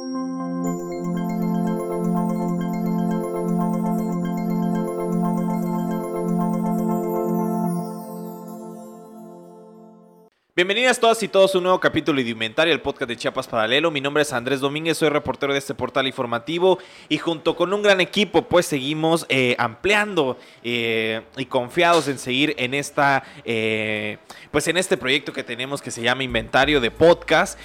Música Bienvenidas todas y todos a un nuevo capítulo de Inventario, el podcast de Chiapas Paralelo. Mi nombre es Andrés Domínguez, soy reportero de este portal informativo y junto con un gran equipo pues seguimos eh, ampliando eh, y confiados en seguir en esta eh, pues en este proyecto que tenemos que se llama Inventario de Podcast,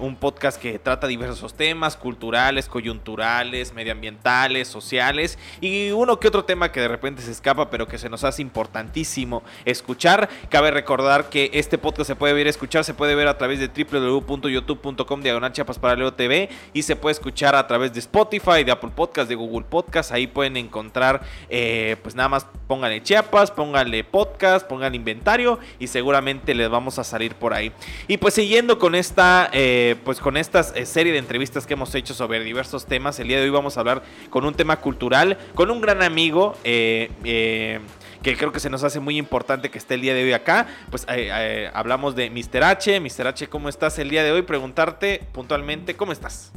un podcast que trata diversos temas culturales, coyunturales, medioambientales, sociales y uno que otro tema que de repente se escapa pero que se nos hace importantísimo escuchar. Cabe recordar que este podcast se puede ver escuchar se puede ver a través de www.youtube.com diagonal chiapas paralelo TV y se puede escuchar a través de Spotify, de Apple Podcast, de Google Podcast. Ahí pueden encontrar, eh, pues nada más pónganle Chiapas, pónganle podcast, pónganle inventario y seguramente les vamos a salir por ahí. Y pues siguiendo con esta, eh, pues con esta eh, serie de entrevistas que hemos hecho sobre diversos temas, el día de hoy vamos a hablar con un tema cultural, con un gran amigo. Eh, que creo que se nos hace muy importante que esté el día de hoy acá. Pues eh, eh, hablamos de Mr. H. Mr. H, ¿cómo estás el día de hoy? Preguntarte puntualmente, ¿cómo estás?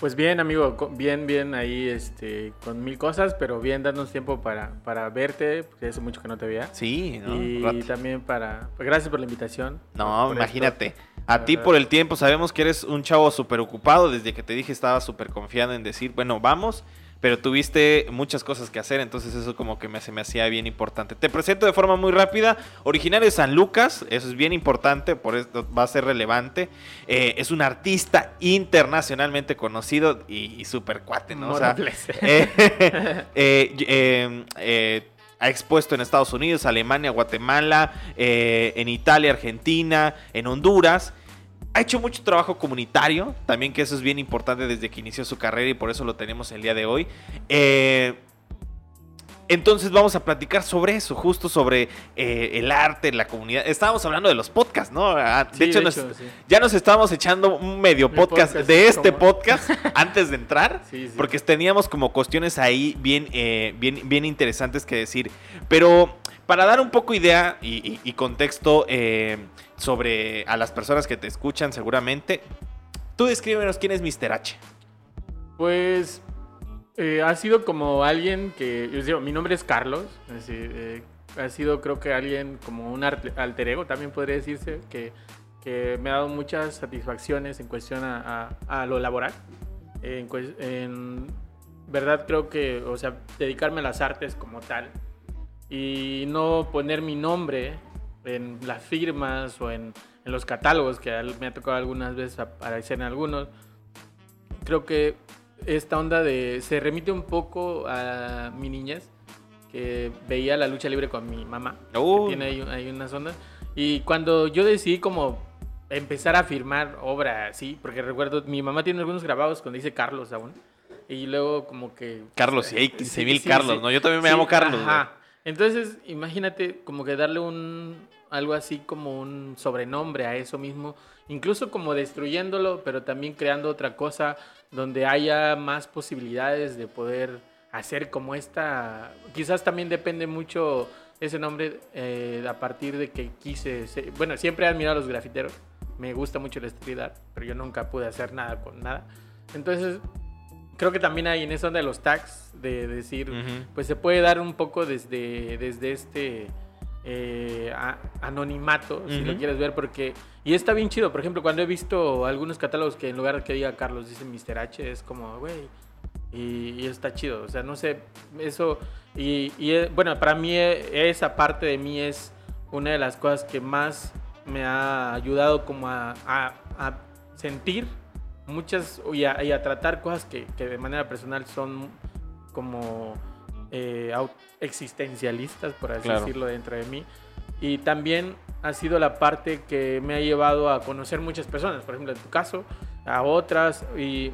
Pues bien, amigo, bien, bien ahí, este, con mil cosas, pero bien, darnos tiempo para, para verte, porque hace mucho que no te veía. Sí, ¿no? Y también para, pues gracias por la invitación. No, imagínate. A ti por el tiempo, sabemos que eres un chavo súper ocupado, desde que te dije estaba súper confiado en decir, bueno, vamos pero tuviste muchas cosas que hacer, entonces eso como que me, se me hacía bien importante. Te presento de forma muy rápida, originario de San Lucas, eso es bien importante, por eso va a ser relevante. Eh, es un artista internacionalmente conocido y, súper cuate, ¿no? O sea, eh, eh, ha expuesto en Estados Unidos, Alemania, Guatemala, en Italia, Argentina, en Honduras ha hecho mucho trabajo comunitario, también que eso es bien importante desde que inició su carrera y por eso lo tenemos el día de hoy. Eh, entonces vamos a platicar sobre eso, justo sobre eh, el arte, la comunidad. Estábamos hablando de los podcasts, ¿no? Ah, de, hecho, ya nos estábamos echando un medio podcast, de este podcast antes de entrar, porque teníamos como cuestiones ahí bien, eh, bien, bien interesantes que decir. Pero para dar un poco idea y, contexto eh, sobre a las personas que te escuchan seguramente, tú descríbenos quién es Mr. H. Pues eh, ha sido como alguien que, yo digo, mi nombre es Carlos, eh, ha sido creo que alguien como un alter ego, también podría decirse, que, me ha dado muchas satisfacciones en cuestión a, lo laboral. En, en verdad creo que, o sea, dedicarme a las artes como tal, y no poner mi nombre en las firmas o en, en, los catálogos que me ha tocado algunas veces aparecer en algunos. Creo que esta onda de se remite un poco a mi niñez que veía la lucha libre con mi mamá. Uh. tiene ahí, unas ondas. Y cuando yo decidí como empezar a firmar obra, sí, porque recuerdo, mi mamá tiene algunos grabados cuando dice Carlos aún. Y luego como que... Carlos, y hay 15 mil Carlos, ¿no? Yo también me llamo Carlos. Ajá. Entonces, imagínate como que darle un algo así como un sobrenombre a eso mismo, incluso como destruyéndolo, pero también creando otra cosa donde haya más posibilidades de poder hacer como esta. Quizás también depende mucho ese nombre eh, a partir de que quise. bueno, siempre he admirado a los grafiteros. Me gusta mucho la street pero yo nunca pude hacer nada con nada. Entonces, creo que también hay en eso de los tags, de decir, pues se puede dar un poco desde, desde este eh, anonimato, si lo quieres ver, porque... Y está bien chido, por ejemplo, cuando he visto algunos catálogos que en lugar de que diga Carlos, dice Mr. H, es como, güey, y, está chido, o sea, no sé, eso... Y, eh, bueno, para mí eh, esa parte de mí es una de las cosas que más me ha ayudado como a, a sentir muchas y a, tratar cosas que, de manera personal son como eh, existencialistas, por así decirlo, dentro de mí. Y también ha sido la parte que me ha llevado a conocer muchas personas, por ejemplo, en tu caso, a otras. Y,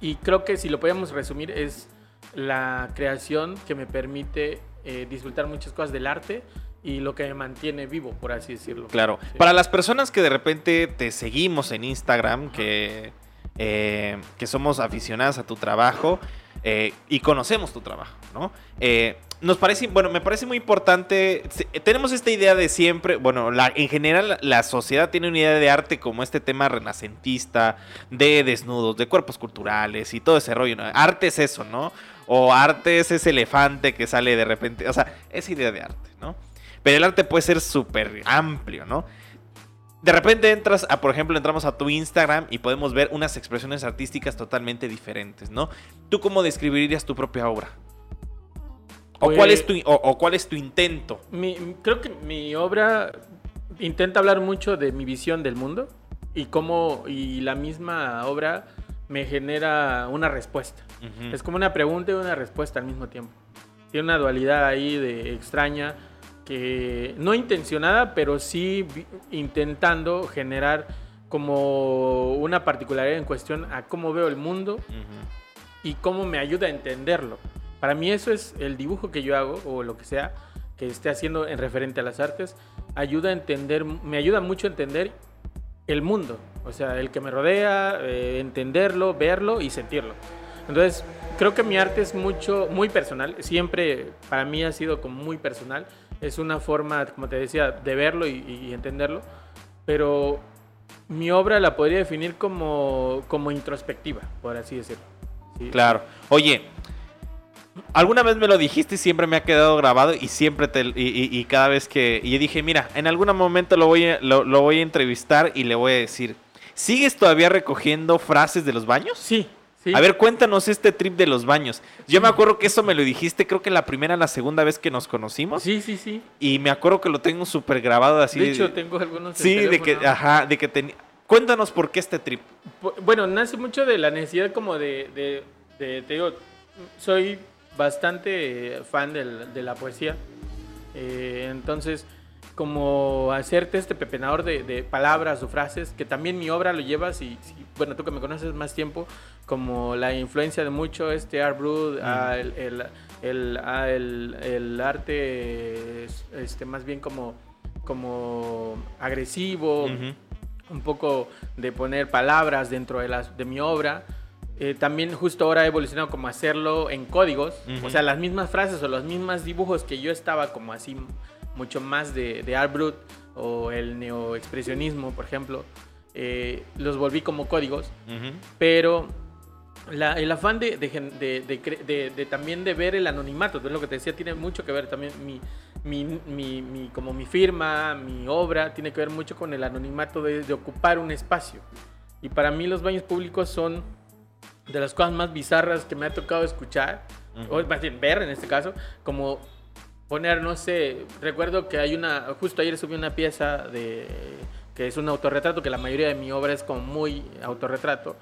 y creo que si lo podemos resumir es la creación que me permite eh, disfrutar muchas cosas del arte y lo que me mantiene vivo, por así decirlo. Claro. Para las personas que de repente te seguimos en Instagram, que, eh, que somos aficionadas a tu trabajo, eh, y conocemos tu trabajo, ¿no? Eh, nos parece, bueno, me parece muy importante, tenemos esta idea de siempre, bueno, la, en general la sociedad tiene una idea de arte como este tema renacentista, de desnudos, de cuerpos culturales y todo ese rollo, ¿no? Arte es eso, ¿no? O arte es ese elefante que sale de repente, o sea, esa idea de arte, ¿no? Pero el arte puede ser súper amplio, ¿no? De repente entras a, por ejemplo, entramos a tu Instagram y podemos ver unas expresiones artísticas totalmente diferentes, ¿no? ¿Tú cómo describirías tu propia obra? ¿O, cuál, es pues tu, o, cuál es tu intento? creo que mi obra intenta hablar mucho de mi visión del mundo y cómo y la misma obra me genera una respuesta. Es como una pregunta y una respuesta al mismo tiempo. Tiene una dualidad ahí de extraña no intencionada, pero sí intentando generar como una particularidad en cuestión a cómo veo el mundo y cómo me ayuda a entenderlo. Para mí eso es el dibujo que yo hago o lo que sea que esté haciendo en referente a las artes, ayuda a entender, me ayuda mucho a entender el mundo, o sea, el que me rodea, eh, entenderlo, verlo y sentirlo. Entonces, creo que mi arte es mucho, muy personal, siempre para mí ha sido como muy personal es una forma, como te decía, de verlo y, entenderlo, pero mi obra la podría definir como, como introspectiva, por así decirlo. Claro. Oye, alguna vez me lo dijiste y siempre me ha quedado grabado y siempre te y, cada vez que y dije mira en algún momento lo voy a, lo, lo, voy a entrevistar y le voy a decir sigues todavía recogiendo frases de los baños sí a ver, cuéntanos este trip de los baños. Yo me acuerdo que eso me lo dijiste, creo que la primera, la segunda vez que nos conocimos. Sí, sí, sí. Y me acuerdo que lo tengo súper grabado así. De hecho, tengo algunos. Sí, de que, ajá, de que tenía. Cuéntanos por qué este trip. Bueno, nace mucho de la necesidad como de, de, te digo, soy bastante fan de la poesía. Eh, entonces, como hacerte este pepenador de, palabras o frases, que también mi obra lo llevas y, bueno, tú que me conoces más tiempo, como la influencia de mucho este art brood, el, el, arte este, más bien como, como agresivo, un poco de poner palabras dentro de, las, de mi obra. Eh, también justo ahora he evolucionado como hacerlo en códigos, o sea, las mismas frases o los mismos dibujos que yo estaba como así mucho más de, de Art Brut o el neoexpresionismo, por ejemplo, eh, los volví como códigos, pero el afán de, de, también de ver el anonimato, es lo que te decía, tiene mucho que ver también mi, mi, mi, como mi firma, mi obra, tiene que ver mucho con el anonimato de, ocupar un espacio. Y para mí los baños públicos son de las cosas más bizarras que me ha tocado escuchar, o más bien ver en este caso, como poner, no sé, recuerdo que hay una, justo ayer subí una pieza de que es un autorretrato, que la mayoría de mi obra es como muy autorretrato,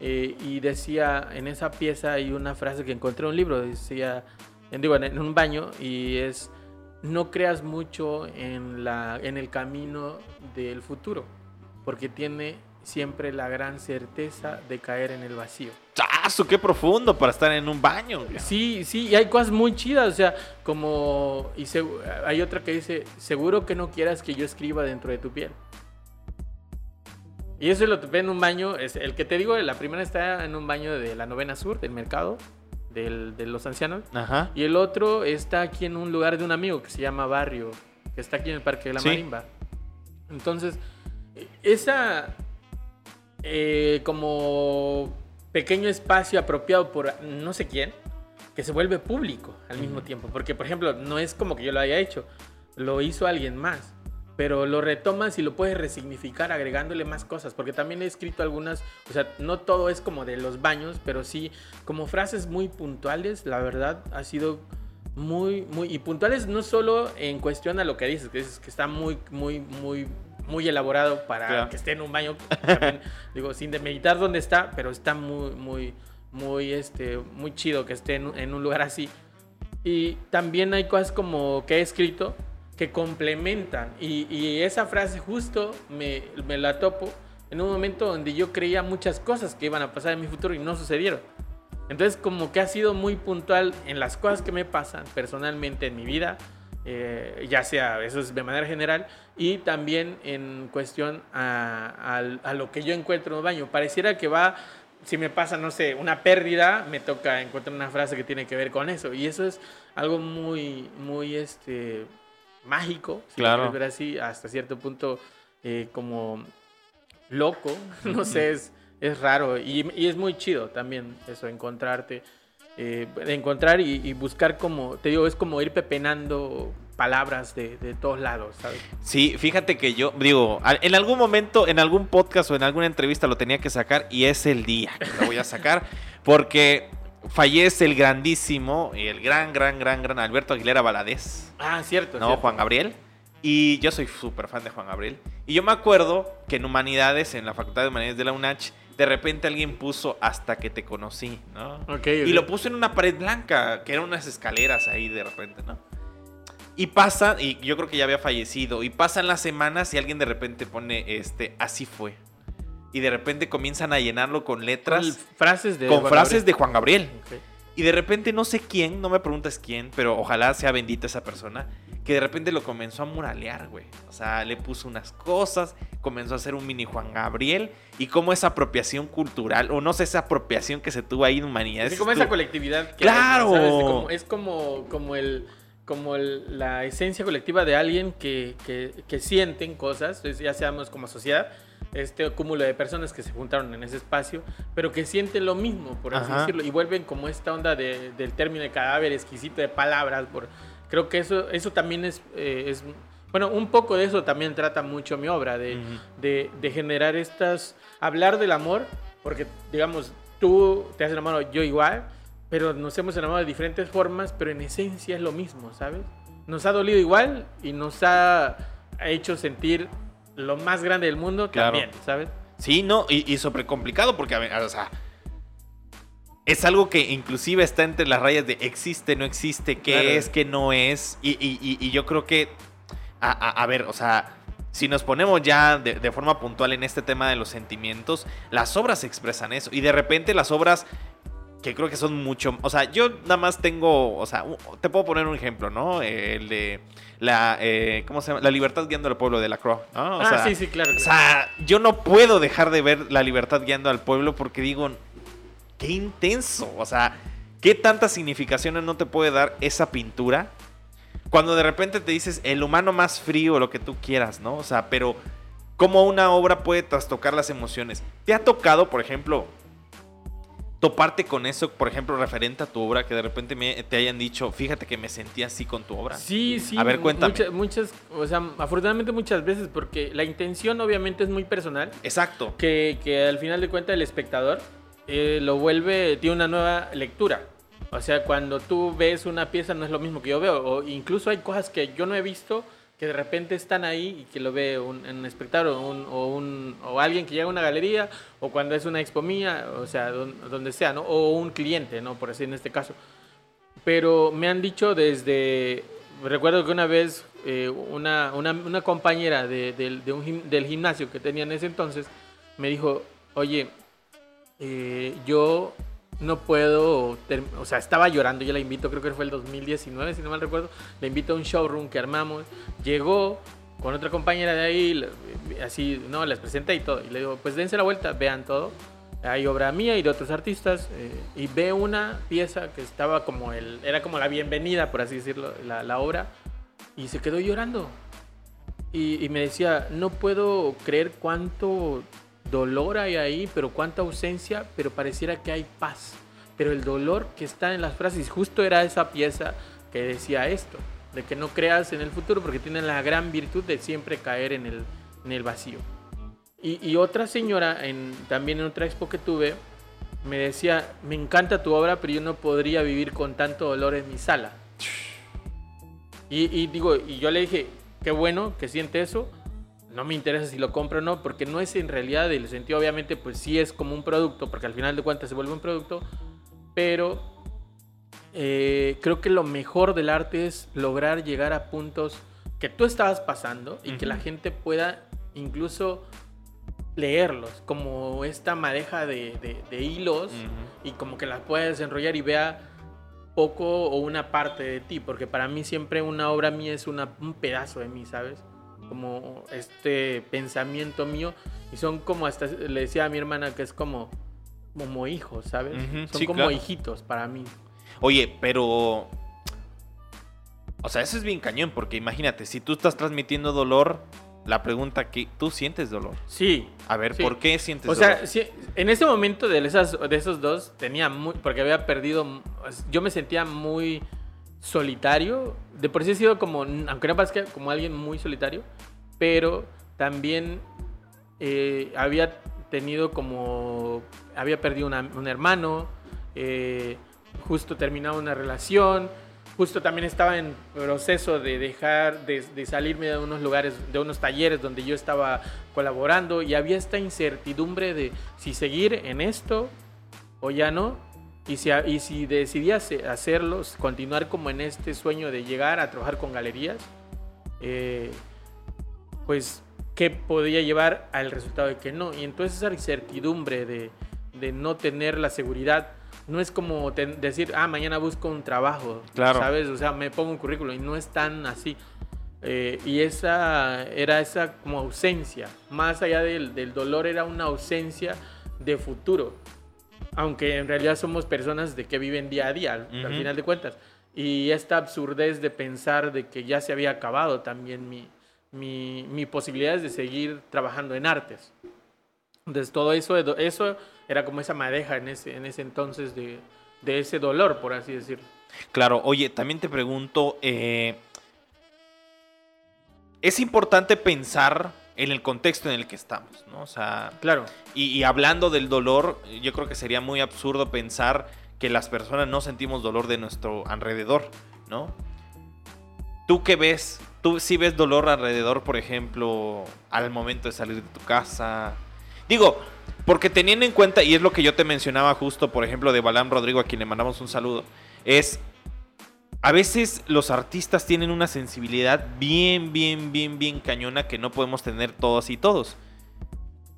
eh, y decía, en esa pieza hay una frase que encontré en un libro, decía, digo, en, un baño, y es, no creas mucho en, la, en el camino del futuro, porque tiene siempre la gran certeza de caer en el vacío. ¡Chazo! ¡Qué profundo para estar en un baño! Sí, sí, y hay cosas muy chidas, o sea, como. Y hay otra que dice: Seguro que no quieras que yo escriba dentro de tu piel. Y eso lo ve en un baño. Es, el que te digo, la primera está en un baño de la novena sur, del mercado, del, de los ancianos. Ajá. Y el otro está aquí en un lugar de un amigo que se llama Barrio, que está aquí en el Parque de la Marimba. Entonces, esa eh, como pequeño espacio apropiado por no sé quién, que se vuelve público al mismo tiempo. Porque, por ejemplo, no es como que yo lo haya hecho, lo hizo alguien más. Pero lo retomas y lo puedes resignificar agregándole más cosas. Porque también he escrito algunas, o sea, no todo es como de los baños, pero sí como frases muy puntuales. La verdad ha sido muy, muy. Y puntuales no solo en cuestión a lo que dices, que dices que está muy, muy, muy muy elaborado para que esté en un baño. digo, sin demeritar dónde está, pero está muy, muy, muy, este, muy chido que esté en, un lugar así. Y también hay cosas como que he escrito que complementan. Y, esa frase justo me, la topo en un momento donde yo creía muchas cosas que iban a pasar en mi futuro y no sucedieron. Entonces como que ha sido muy puntual en las cosas que me pasan personalmente en mi vida eh, ya sea, eso es de manera general, y también en cuestión a, lo que yo encuentro en el baño. Pareciera que va si me pasa, no sé, una pérdida, me toca encontrar una frase que tiene que ver con eso. Y eso es algo muy, muy, este, mágico, si Claro. lo ver así, hasta cierto punto eh, como loco, no sé, es, es raro y, y es muy chido también eso, encontrarte, eh, encontrar y, y buscar como, te digo, es como ir pepenando palabras de, de todos lados, ¿sabes? Sí, fíjate que yo, digo, en algún momento, en algún podcast o en alguna entrevista lo tenía que sacar y es el día que lo voy a sacar porque fallece el grandísimo y el gran, gran, gran, gran Alberto Aguilera Valadez, Ah, cierto. ¿no? cierto. Juan Gabriel. Y yo soy súper fan de Juan Gabriel. Y yo me acuerdo que en Humanidades, en la Facultad de Humanidades de la UNACH, de repente alguien puso hasta que te conocí, ¿no? Ok, Y ok. lo puso en una pared blanca, que eran unas escaleras ahí de repente, ¿no? Y pasa, y yo creo que ya había fallecido, y pasan las semanas y alguien de repente pone, este, así fue. Y de repente comienzan a llenarlo con Con letras, frases de con Juan frases de Gabriel. Juan Gabriel. Y de repente no sé quién, no me preguntas quién, pero ojalá sea bendita esa persona, que de repente lo comenzó a muralear, güey. O sea, le puso unas cosas, comenzó a hacer un mini Juan Gabriel, y cómo esa apropiación cultural, o no sé, esa apropiación que se tuvo ahí en humanidades. Así como esa colectividad que ¡Claro! ¿sabes? De como- es como, como el como el- la esencia colectiva de alguien que, que, que sienten cosas, es- ya seamos como sociedad, este cúmulo de personas que se juntaron en ese espacio, pero que sienten lo mismo, por así Ajá. decirlo, y vuelven como esta onda de- del término de cadáver exquisito de palabras. Por, creo que eso, eso también es, eh, es, bueno, un poco de eso también trata mucho mi obra, de, Ujú. de, de generar estas, hablar del amor, porque digamos, tú te has enamorado, yo igual, pero nos hemos enamorado de diferentes formas, pero en esencia es lo mismo, ¿sabes? Nos ha dolido igual y nos ha hecho sentir lo más grande del mundo Claro. también, ¿sabes? Sí, no, y, y súper complicado porque, a ver, o sea, es algo que inclusive está entre las rayas de existe, no existe, qué Claro. es, qué no es, y, y- y- y yo creo que, a, a- a ver, o sea, si nos ponemos ya de, de forma puntual en este tema de los sentimientos, las obras expresan eso, y de repente las obras que creo que son mucho, o sea, yo nada más tengo, o sea, te puedo poner un ejemplo, ¿no? El de la, eh, ¿cómo se llama? La libertad guiando al pueblo de la Croix, ¿no? O ah, sea, sí, sí, claro. o sea, yo no puedo dejar de ver la libertad guiando al pueblo porque digo, qué intenso. O sea, qué tantas significaciones no te puede dar esa pintura. Cuando de repente te dices el humano más frío, lo que tú quieras, ¿no? O sea, pero cómo una obra puede trastocar las emociones. ¿Te ha tocado, por ejemplo, toparte con eso, por ejemplo, referente a tu obra, que de repente me- te hayan dicho, fíjate que me sentí así con tu obra? Sí, sí. A ver, cuéntame. Muchas, muchas, o sea, afortunadamente muchas veces, porque la intención obviamente es muy personal, Exacto. que, que al final de cuentas el espectador eh, lo vuelve, tiene una nueva lectura. O sea, cuando tú ves una pieza no es lo mismo que yo veo, o incluso hay cosas que yo no he visto que de repente están ahí y que lo ve un, un espectador un, o, un- o alguien que llega a una galería o cuando es una expo mía, o sea, don- donde sea, ¿no? O un cliente, ¿no? Por así en este caso. Pero me han dicho desde, recuerdo que una vez eh, una, una, una compañera de- del- de un del gimnasio que tenía en ese entonces me dijo, oye, eh, yo no puedo, o sea, estaba llorando, yo la invito, creo que fue el 2019, si no mal recuerdo, la invito a un showroom que armamos, llegó con otra compañera de ahí, le- así, no, les presenté y todo, y le digo, pues dense la vuelta, vean todo, hay obra mía y de otros artistas, eh, y ve una pieza que estaba como el, era como la bienvenida, por así decirlo, la, la obra, y se quedó llorando. Y me decía, no puedo creer cuánto dolor hay ahí, pero cuánta ausencia, pero pareciera que hay paz. Pero el dolor que está en las frases, justo era esa pieza que decía esto, de que no creas en el futuro porque tienen la gran virtud de siempre caer en el, en el vacío. Y, y otra señora, en, también en otra expo que tuve, me decía, me encanta tu obra, pero yo no podría vivir con tanto dolor en mi sala. Y, y digo, y yo le dije, qué bueno que siente eso. No me interesa si lo compro o no, porque no es en realidad el sentido, obviamente, pues sí es como un producto, porque al final de cuentas se vuelve un producto, pero eh, creo que lo mejor del arte es lograr llegar a puntos que tú estabas pasando y que la gente pueda incluso leerlos, como esta madeja de, de- de hilos y como que las pueda desenrollar y vea poco o una parte de ti, porque para mí siempre una obra mía es una, un pedazo de mí, ¿sabes? Como este pensamiento mío y son como hasta le decía a mi hermana que es como como hijos, ¿sabes? Son sí, como claro. hijitos para mí. Oye, pero... O sea, eso es bien cañón, porque imagínate, si tú estás transmitiendo dolor, la pregunta que tú sientes dolor. Sí. A ver, Sí. ¿por qué sientes O dolor? sea, sí, en ese momento de, esas, de esos dos tenía muy... Porque había perdido... Yo me sentía muy solitario. De por sí he sido como... Aunque no parezca como alguien muy solitario. Pero también eh, había tenido como... Había perdido un hermano. eh, justo terminaba una relación. Justo también estaba en proceso de dejar, de, de salirme de unos lugares, de unos talleres donde yo estaba colaborando y había esta incertidumbre de si seguir en esto o ya no. Y si, y si decidí hace- hacerlo, continuar como en este sueño de llegar a trabajar con galerías, eh, pues, ¿qué podía llevar al resultado de que no? Y entonces esa incertidumbre de, de no tener la seguridad, no es como decir, ah, mañana busco un trabajo, Claro. ¿sabes? O sea, me pongo un currículo y no es tan así. Eh, y esa era esa como ausencia, más allá del, del dolor, era una ausencia de futuro. Aunque en realidad somos personas de que viven día a día, al, final de cuentas. Y esta absurdez de pensar de que ya se había acabado también mi, mi, mi posibilidades de seguir trabajando en artes. Entonces todo eso, eso era como esa madeja en ese, en ese entonces de, de ese dolor, por así decirlo. Claro, oye, también te pregunto, eh, es importante pensar en el contexto en el que estamos, ¿no? O sea, Claro. y, y hablando del dolor, yo creo que sería muy absurdo pensar que las personas no sentimos dolor de nuestro alrededor, ¿no? ¿Tú qué ves? ¿Tú sí ves dolor alrededor, por ejemplo, al momento de salir de tu casa? Digo, porque teniendo en cuenta, y es lo que yo te mencionaba justo, por ejemplo, de Balán Rodrigo, a quien le mandamos un saludo, es, a veces los artistas tienen una sensibilidad bien, bien, bien, bien cañona que no podemos tener todos y todos.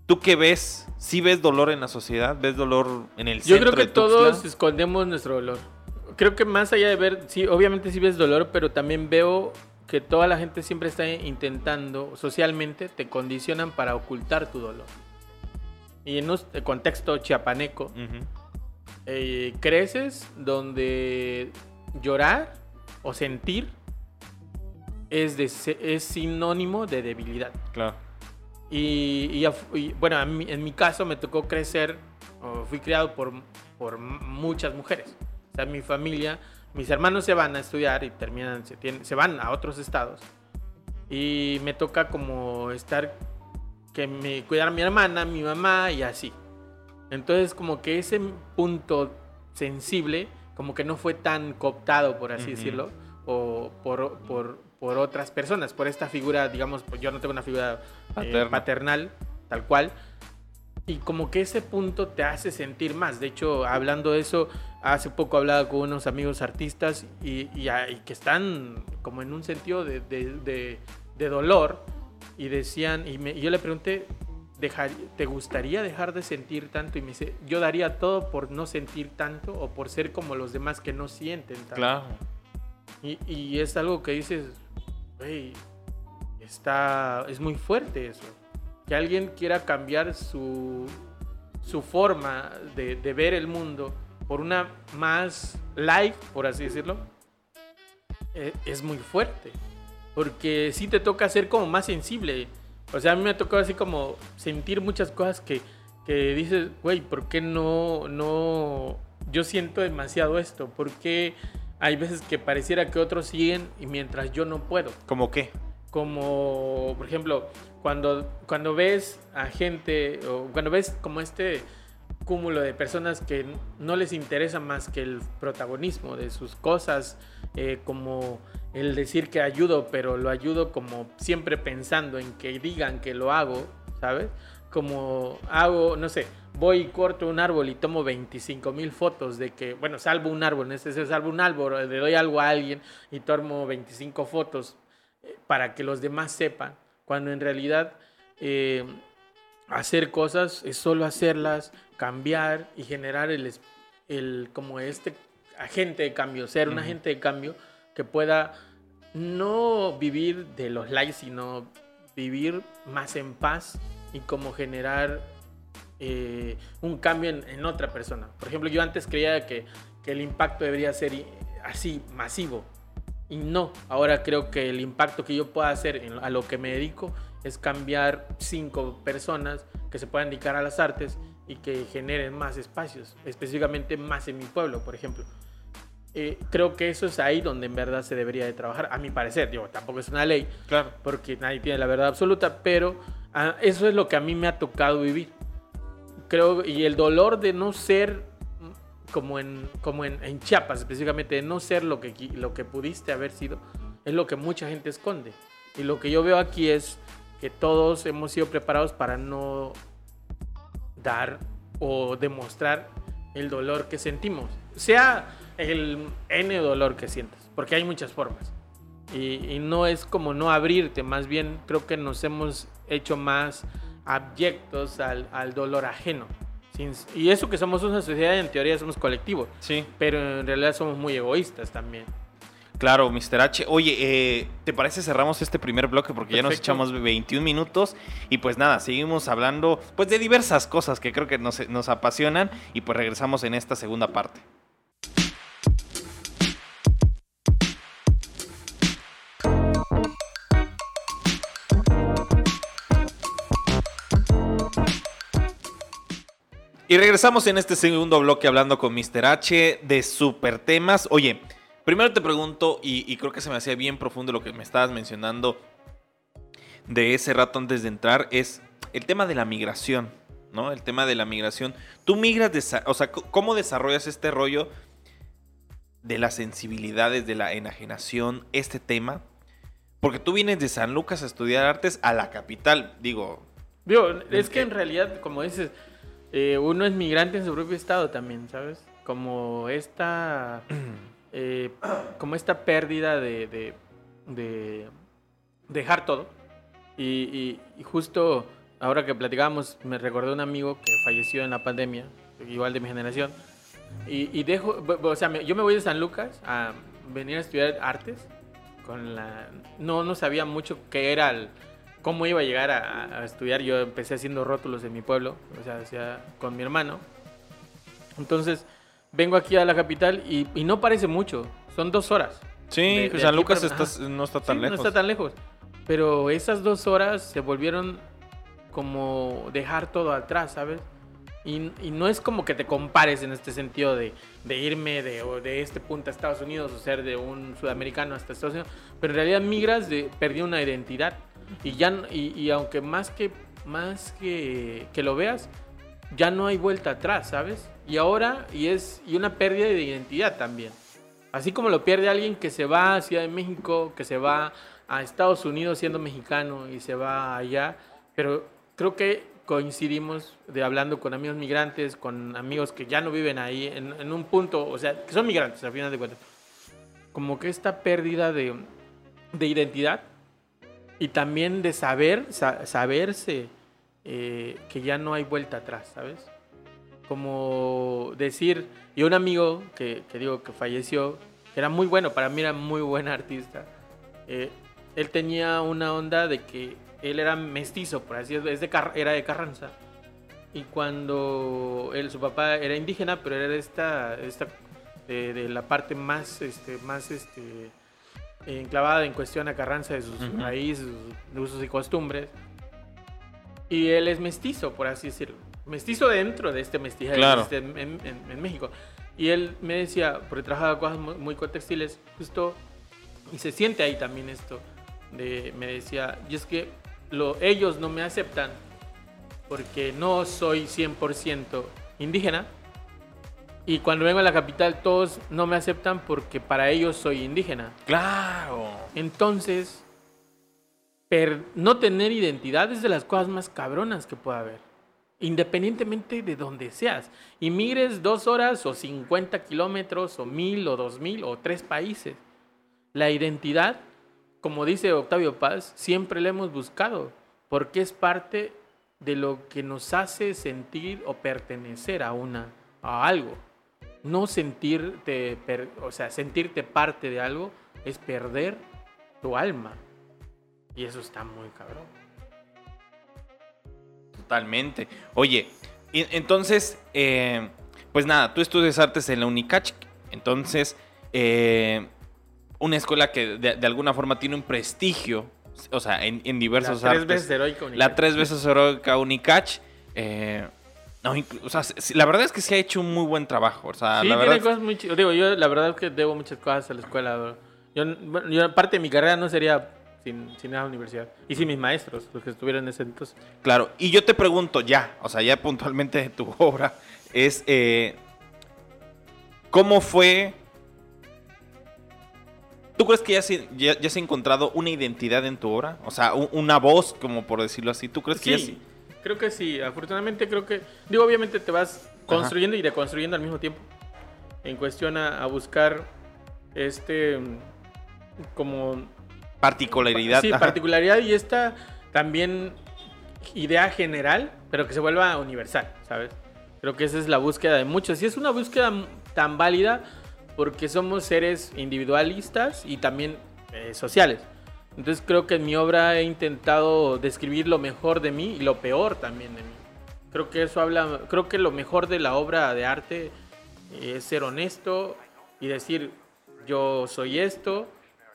¿Tú qué ves? ¿Sí ves dolor en la sociedad? ¿Ves dolor en el Yo creo que de todos escondemos nuestro dolor. Creo que más allá de ver, sí, obviamente sí ves dolor, pero también veo que toda la gente siempre está intentando, socialmente, te condicionan para ocultar tu dolor. Y en un contexto chiapaneco, eh, creces donde llorar o sentir es, de es sinónimo de debilidad. Claro. Y, y y, bueno, a mí- en mi caso me tocó crecer, o fui criado por, por muchas mujeres. O sea, mi familia, mis hermanos se van a estudiar y terminan, se, tienen- se van a otros estados. Y me toca como estar, que me cuidara mi hermana, mi mamá y así. Entonces como que ese punto sensible, como que no fue tan cooptado, por así Ujú. decirlo, o por, por, por otras personas, por esta figura, digamos, pues yo no tengo una figura eh, Paterna. paternal, tal cual. Y como que ese punto te hace sentir más. De hecho, hablando de eso, hace poco hablaba con unos amigos artistas y, y a- y que están como en un sentido de, de- de- de dolor y decían, y, me- y yo le pregunté, dejar, ¿te gustaría dejar de sentir tanto? Y me dice, yo daría todo por no sentir tanto o por ser como los demás que no sienten tanto. Claro. Y, y es algo que dices, güey, está, es muy fuerte eso. Que alguien quiera cambiar su, su forma de, de ver el mundo por una más light, por así decirlo, eh, es muy fuerte. Porque sí te toca ser como más sensible. O sea, a mí me ha tocado así como sentir muchas cosas que, que dices, güey, ¿por qué no, no, yo siento demasiado esto? ¿Por qué hay veces que pareciera que otros siguen y mientras yo no puedo? ¿Cómo qué? Como, por ejemplo, cuando, cuando ves a gente, o cuando ves como este cúmulo de personas que no les interesa más que el protagonismo de sus cosas, eh, como el decir que ayudo, pero lo ayudo como siempre pensando en que digan que lo hago, ¿sabes? Como hago, no sé, voy y corto un árbol y tomo 25 mil fotos de que, bueno, salvo un árbol, en este salvo un árbol, le doy algo a alguien y tomo 25 fotos eh, para que los demás sepan, cuando en realidad eh, hacer cosas es solo hacerlas, cambiar y generar el, el como este agente de cambio, ser un Ujú. agente de cambio que pueda no vivir de los likes, sino vivir más en paz y como generar eh, un cambio en, otra persona. Por ejemplo, yo antes creía que, que el impacto debería ser así, masivo. Y no, ahora creo que el impacto que yo pueda hacer a lo que me dedico es cambiar cinco personas que se puedan dedicar a las artes y que generen más espacios, específicamente más en mi pueblo, por ejemplo. Eh, creo que eso es ahí donde en verdad se debería de trabajar, a mi parecer. Digo, tampoco es una ley, claro. porque nadie tiene la verdad absoluta, pero ah, eso es lo que a mí me ha tocado vivir. Creo, y el dolor de no ser como en, como en, en Chiapas, específicamente, de no ser lo que, lo que pudiste haber sido, es lo que mucha gente esconde. Y lo que yo veo aquí es que todos hemos sido preparados para no dar o demostrar el dolor que sentimos. Sea el N dolor que sientas, porque hay muchas formas. Y, y, no es como no abrirte, más bien creo que nos hemos hecho más abyectos al, al dolor ajeno. Sin, y eso que somos una sociedad, en teoría somos colectivos. Sí. Pero en realidad somos muy egoístas también. Claro, Mr. H. Oye, eh, ¿te parece cerramos este primer bloque? Porque Perfecto. ya nos echamos 21 minutos. Y pues nada, seguimos hablando pues de diversas cosas que creo que nos, nos apasionan. Y pues regresamos en esta segunda parte. Y regresamos en este segundo bloque hablando con Mr. H de super temas. Oye, primero te pregunto, y, y, creo que se me hacía bien profundo lo que me estabas mencionando de ese rato antes de entrar, es el tema de la migración, ¿no? El tema de la migración. Tú migras, de, o sea, ¿cómo desarrollas este rollo de las sensibilidades, de la enajenación, este tema? Porque tú vienes de San Lucas a estudiar artes a la capital, digo. Digo, es que en realidad, como dices eh, uno es migrante en su propio estado también, ¿sabes? Como esta, eh, como esta pérdida de, de, de dejar todo. Y, y, y, justo ahora que platicábamos, me recordé un amigo que falleció en la pandemia, igual de mi generación. Y, y dejo, o sea, yo me voy de San Lucas a venir a estudiar artes. Con la, no, no sabía mucho qué era el, cómo iba a llegar a, a, estudiar. Yo empecé haciendo rótulos en mi pueblo, o sea, hacía con mi hermano. Entonces, vengo aquí a la capital y, y no parece mucho, son dos horas. Sí, de, de San Lucas está, no está tan sí, lejos. No está tan lejos. Pero esas dos horas se volvieron como dejar todo atrás, ¿sabes? Y, y, no es como que te compares en este sentido de, de irme de, de, este punto a Estados Unidos o ser de un sudamericano hasta Estados Unidos, pero en realidad migras de perdí una identidad y ya y, aunque más que más que, que lo veas ya no hay vuelta atrás sabes y ahora y es y una pérdida de identidad también. Así como lo pierde alguien que se va a Ciudad de México que se va a Estados Unidos siendo mexicano y se va allá pero creo que coincidimos de hablando con amigos migrantes con amigos que ya no viven ahí en, en un punto o sea que son migrantes al final de cuentas. Como que esta pérdida de, de identidad y también de saber, sa saberse eh, que ya no hay vuelta atrás, ¿sabes? Como decir, y un amigo que, que, digo que falleció, que era muy bueno, para mí era muy buen artista, eh, él tenía una onda de que él era mestizo, por así decirlo, de era de Carranza. Y cuando él, su papá era indígena, pero era esta, esta de, de la parte más, este, más, este, enclavada en cuestión a Carranza de sus uh -huh. raíces, de usos y costumbres. Y él es mestizo, por así decirlo. Mestizo dentro de este mestizaje claro. en, en, en, México. Y él me decía, porque trabajaba cosas muy, muy textiles, justo, y se siente ahí también esto, de, me decía, y es que lo, ellos no me aceptan porque no soy 100% indígena, y cuando vengo a la capital todos no me aceptan porque para ellos soy indígena. Claro. Entonces, per no tener identidad es de las cosas más cabronas que pueda haber. Independientemente de donde seas. Y migres dos horas o 50 kilómetros o mil o dos mil o tres países. La identidad, como dice Octavio Paz, siempre la hemos buscado porque es parte de lo que nos hace sentir o pertenecer a una a algo no sentirte, o sea, sentirte parte de algo es perder tu alma. Y eso está muy cabrón. Totalmente. Oye, entonces, eh, pues nada, tú estudias artes en la Unicach. Entonces, eh, una escuela que de, de alguna forma tiene un prestigio, o sea, en, en La diversos tres artes. veces heroica La tres veces heroica Unicach. eh, no, o sea, la verdad es que sí ha hecho un muy buen trabajo. O sea, Sí, la tiene cosas muy chidas. Digo, yo la verdad es que debo muchas cosas a la escuela. bro. Yo, bueno, yo parte de mi carrera no sería sin, sin la universidad. Y sin mis maestros, los que estuvieron en ese entonces. Claro, y yo te pregunto ya, o sea, ya puntualmente de tu obra, es eh, ¿cómo fue? ¿Tú crees que ya se, ya, ya se ha encontrado una identidad en tu obra? O sea, un- una voz, como por decirlo así. ¿Tú crees que ya sí? Creo que sí. Afortunadamente creo que... Digo, obviamente te vas construyendo y deconstruyendo al mismo tiempo. En cuestión a, a buscar este... Como Particularidad. Sí, ajá. particularidad y esta también idea general, pero que se vuelva universal, ¿sabes? Creo que esa es la búsqueda de muchos. Y es una búsqueda tan válida porque somos seres individualistas y también eh, sociales. Entonces creo que en mi obra he intentado describir lo mejor de mí y lo peor también de mí. Creo que eso habla, creo que lo mejor de la obra de arte eh, es ser honesto y decir yo soy esto.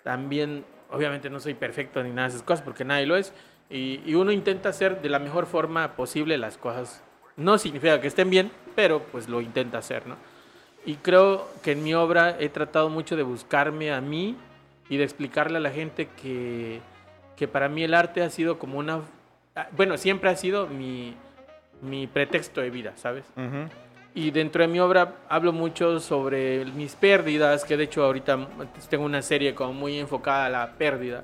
También, obviamente no soy perfecto ni nada de esas cosas porque nadie lo es. Y, y uno intenta hacer de la mejor forma posible las cosas. No significa que estén bien, pero pues lo intenta hacer, ¿no? Y creo que en mi obra he tratado mucho de buscarme a mí y de explicarle a la gente que, que para mí el arte ha sido como una... ah, Bueno, siempre ha sido mi, mi pretexto de vida, ¿sabes? Ujú. Y dentro de mi obra hablo mucho sobre mis pérdidas, que de hecho ahorita tengo una serie como muy enfocada a la pérdida.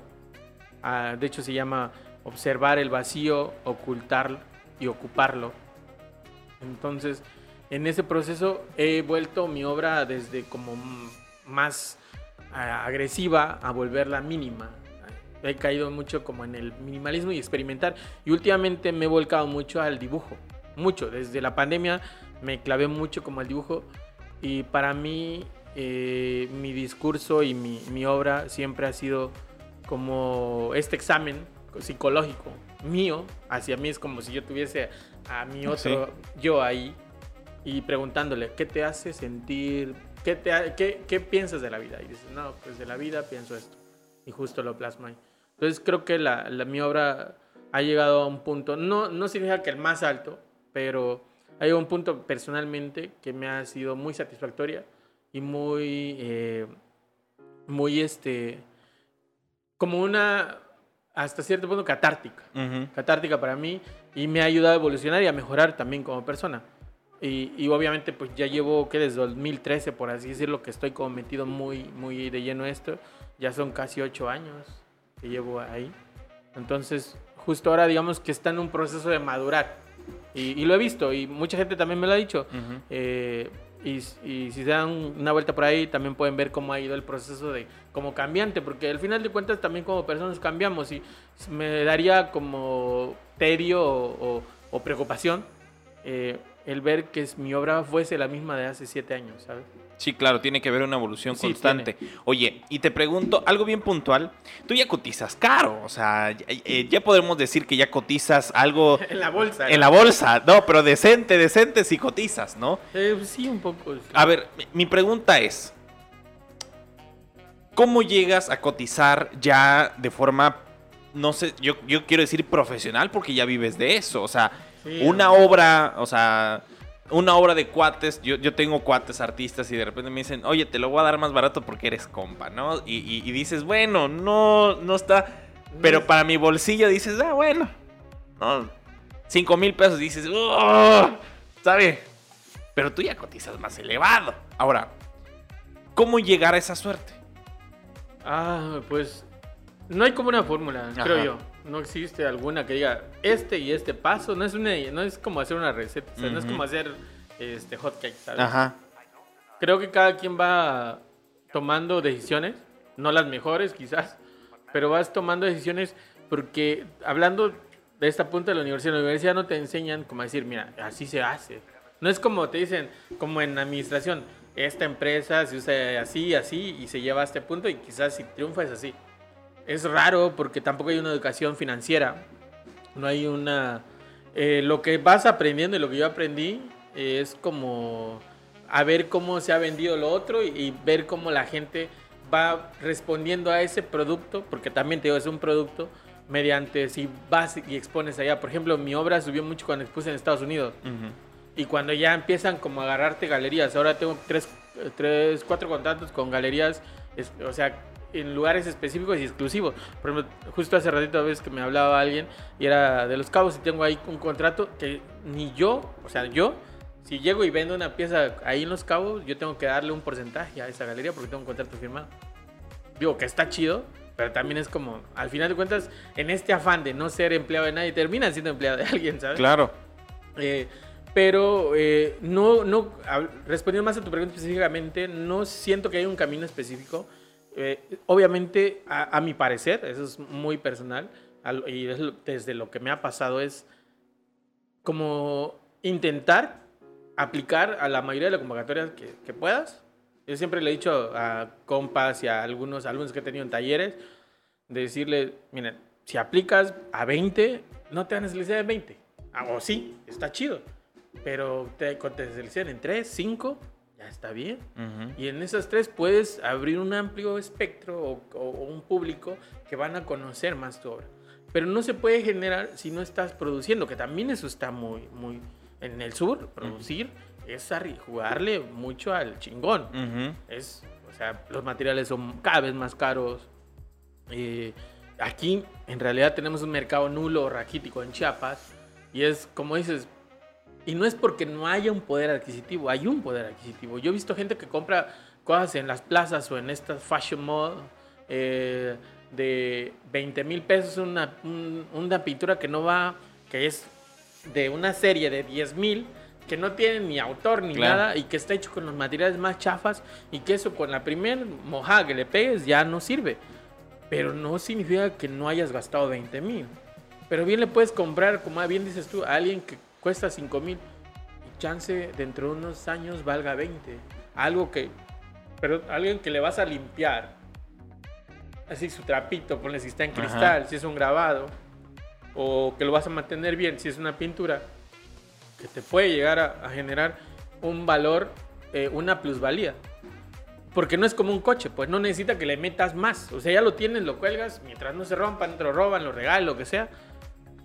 Ah, de hecho se llama Observar el vacío, ocultarlo y ocuparlo. Entonces, en ese proceso he vuelto mi obra desde como más agresiva a volverla mínima. He caído mucho como en el minimalismo y experimentar. Y últimamente me he volcado mucho al dibujo. Mucho. Desde la pandemia me clavé mucho como al dibujo. Y para mí, eh, mi discurso y mi, mi obra siempre ha sido como este examen psicológico mío hacia mí. Es como si yo tuviese a mi otro yo ahí y preguntándole, ¿qué te hace sentir? ¿Qué, te qué, qué piensas de la vida? Y dices, no, pues de la vida pienso esto. Y justo lo plasma ahí. Entonces creo que la, la- mi obra ha llegado a un punto, no, no significa que el más alto, pero ha llegado a un punto personalmente que me ha sido muy satisfactoria y muy, eh, muy este, como una, hasta cierto punto catártica Ujú. catártica para mí y me ha ayudado a evolucionar y a mejorar también como persona. Y, y obviamente pues ya llevo que desde 2013, por así decirlo, que estoy como metido muy, muy de lleno esto. Ya son casi ocho años que llevo ahí. Entonces justo ahora digamos que está en un proceso de madurar. Y, y lo he visto y mucha gente también me lo ha dicho. Ujú. Eh, y, y si se dan una vuelta por ahí, también pueden ver cómo ha ido el proceso de como cambiante, porque al final de cuentas también como personas cambiamos y me daría como tedio o, o- o preocupación eh, el ver que mi obra fuese la misma de hace siete años, ¿sabes? Sí, claro, tiene que haber una evolución Sí, constante. Oye, y te pregunto algo bien puntual. Tú ya cotizas caro, o sea, ya, eh, ya podemos decir que ya cotizas algo En la bolsa. en la bolsa. No, pero decente, decente si cotizas, ¿no? Eh, sí, un poco. sí. A ver, mi- mi pregunta es, ¿cómo llegas a cotizar ya de forma, no sé, yo, yo quiero decir profesional porque ya vives de eso? O sea, Sí, una obra, o sea, una obra de cuates, yo, yo tengo cuates artistas y de repente me dicen, oye, te lo voy a dar más barato porque eres compa, ¿no? Y, y- y dices, bueno, no, no está, pero para mi bolsillo dices, ah, bueno, no, cinco mil pesos dices, "Oh", ¿sabe? Pero tú ya cotizas más elevado. Ahora, ¿cómo llegar a esa suerte? Ah, pues no hay como una fórmula, Ajá. creo yo. No existe alguna que diga este y este paso. No es una, no es como hacer una receta, o sea, no es como hacer este hot cake, ¿sabes? Ajá. Creo que cada quien va tomando decisiones, no las mejores quizás, pero vas tomando decisiones porque hablando de esta punta de la universidad, en la universidad no te enseñan como a decir, mira, así se hace. No es como te dicen, como en administración, esta empresa se usa así, así y se lleva a este punto y quizás si triunfa es así. Es raro porque tampoco hay una educación financiera, no hay una eh, lo que vas aprendiendo y lo que yo aprendí eh, es como a ver cómo se ha vendido lo otro y, y ver cómo la gente va respondiendo a ese producto, porque también te digo, es un producto mediante si vas y expones allá. Por ejemplo, mi obra subió mucho cuando expuse en Estados Unidos. Y cuando ya empiezan como a agarrarte galerías, ahora tengo tres, eh, tres cuatro contratos con galerías, es- o sea, en lugares específicos y exclusivos. Por ejemplo, justo hace ratito ves que me hablaba alguien y era de Los Cabos y tengo ahí un contrato que ni yo, o sea, yo, si llego y vendo una pieza ahí en Los Cabos, yo tengo que darle un porcentaje a esa galería porque tengo un contrato firmado. Digo que está chido, pero también es como, al final de cuentas, en este afán de no ser empleado de nadie, terminas siendo empleado de alguien, ¿sabes? Claro. Eh, pero eh, no, no, a- respondiendo más a tu pregunta específicamente, no siento que haya un camino específico. Eh, obviamente, a, mi parecer, eso es muy personal, al- y desde lo que me ha pasado es como intentar aplicar a la mayoría de las convocatorias que, que puedas. Yo siempre le he dicho a compas y a algunos alumnos que he tenido en talleres, de decirle, miren, si aplicas a 20, no te van a seleccionar en 20. Ah, o sí, está chido. Pero te, te seleccionan en 3, 5, ya está bien. Y en esas tres puedes abrir un amplio espectro o, o- o un público que van a conocer más tu obra. Pero no se puede generar si no estás produciendo, que también eso está muy, muy en el sur. Producir es jugarle mucho al chingón. Es, o sea, los materiales son cada vez más caros. Eh, aquí, en realidad, tenemos un mercado nulo o raquítico en Chiapas. Y es, como dices, y no es porque no haya un poder adquisitivo, hay un poder adquisitivo. Yo he visto gente que compra cosas en las plazas o en estas fashion mall eh, de 20 mil pesos, una, un- una pintura que no va, que es de una serie de 10 mil, que no tiene ni autor ni Claro. nada y que está hecho con los materiales más chafas y que eso con la primer mojada que le pegues ya no sirve. Pero no significa que no hayas gastado 20 mil. Pero bien le puedes comprar, como bien dices tú, a alguien que cuesta 5 mil y chance dentro de unos años valga 20. Algo que, pero alguien que le vas a limpiar. Así su trapito, ponle si está en Ajá. cristal, si es un grabado. O que lo vas a mantener bien si es una pintura. Que te puede llegar a, a generar un valor, eh, una plusvalía. Porque no es como un coche, pues no necesita que le metas más. O sea, ya lo tienes, lo cuelgas, mientras no se rompan, te lo roban, lo regalan, lo que sea.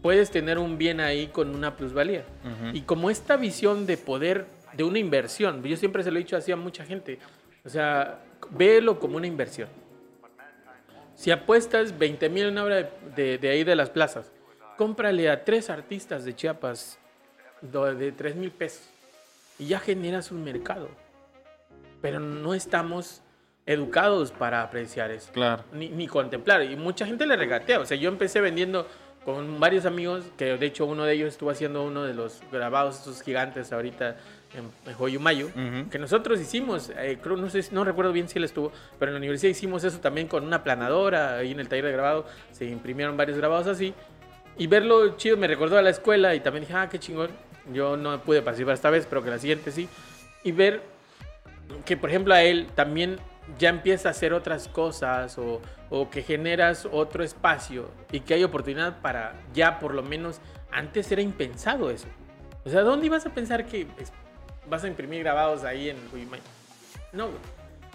Puedes tener un bien ahí con una plusvalía. Ujú. Y como esta visión de poder, de una inversión, yo siempre se lo he dicho así a mucha gente. O sea, véelo como una inversión. Si apuestas 20 mil en una obra de, de- de ahí de las plazas, cómprale a tres artistas de Chiapas de 3 mil pesos y ya generas un mercado. Pero no estamos educados para apreciar eso Claro. ni, ni contemplar. Y mucha gente le regatea. O sea, yo empecé vendiendo con varios amigos, que de hecho uno de ellos estuvo haciendo uno de los grabados, estos gigantes ahorita en, Joyumayo, Ujú. que nosotros hicimos, eh, creo, no sé, no recuerdo bien si él estuvo, pero en la universidad hicimos eso también con una planadora, ahí en el taller de grabado, se imprimieron varios grabados así. Y verlo chido me recordó a la escuela y también dije, ah, qué chingón. Yo no pude participar esta vez, pero que la siguiente sí. Y ver que por ejemplo a él también ya empieza a hacer otras cosas o, o que generas otro espacio y que hay oportunidad para ya por lo menos antes era impensado eso. O sea, ¿dónde ibas a pensar que es- vas a imprimir grabados ahí en Uyumay? No, güey.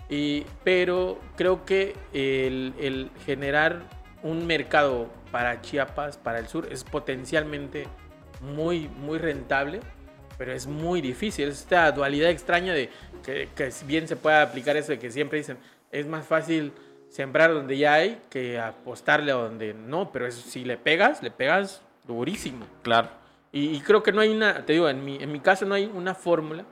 Y, pero creo que el, el generar un mercado para Chiapas, para el sur, es potencialmente muy, muy rentable, pero es muy difícil. Es esta dualidad extraña de que, que bien se puede aplicar eso de que siempre dicen, es más fácil sembrar donde ya hay que apostarle a donde no, pero eso, si le pegas, le pegas durísimo. Claro. Y, y creo que no hay una, te digo, en mi, en mi caso no hay una fórmula,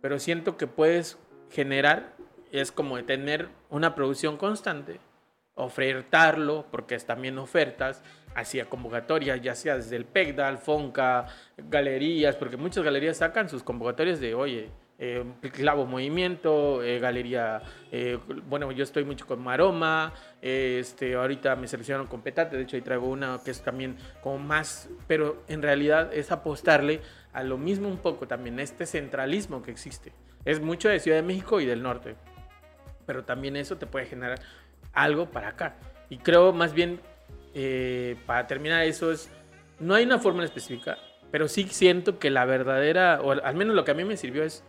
pero siento que puedes generar, es como de tener una producción constante, ofertarlo, porque es también ofertas, hacia convocatorias, ya sea desde el PECDAL, FONCA, galerías, porque muchas galerías sacan sus convocatorias de, oye, eh, Clavo Movimiento, eh, Galería, eh, bueno, yo estoy mucho con Maroma, eh, este, ahorita me seleccionaron con Petate, de hecho ahí traigo una que es también como más, pero en realidad es apostarle a lo mismo un poco también, este centralismo que existe. Es mucho de Ciudad de México y del norte, pero también eso te puede generar algo para acá. Y creo más bien, eh, para terminar eso, es, no hay una fórmula específica, pero sí siento que la verdadera, o al menos lo que a mí me sirvió es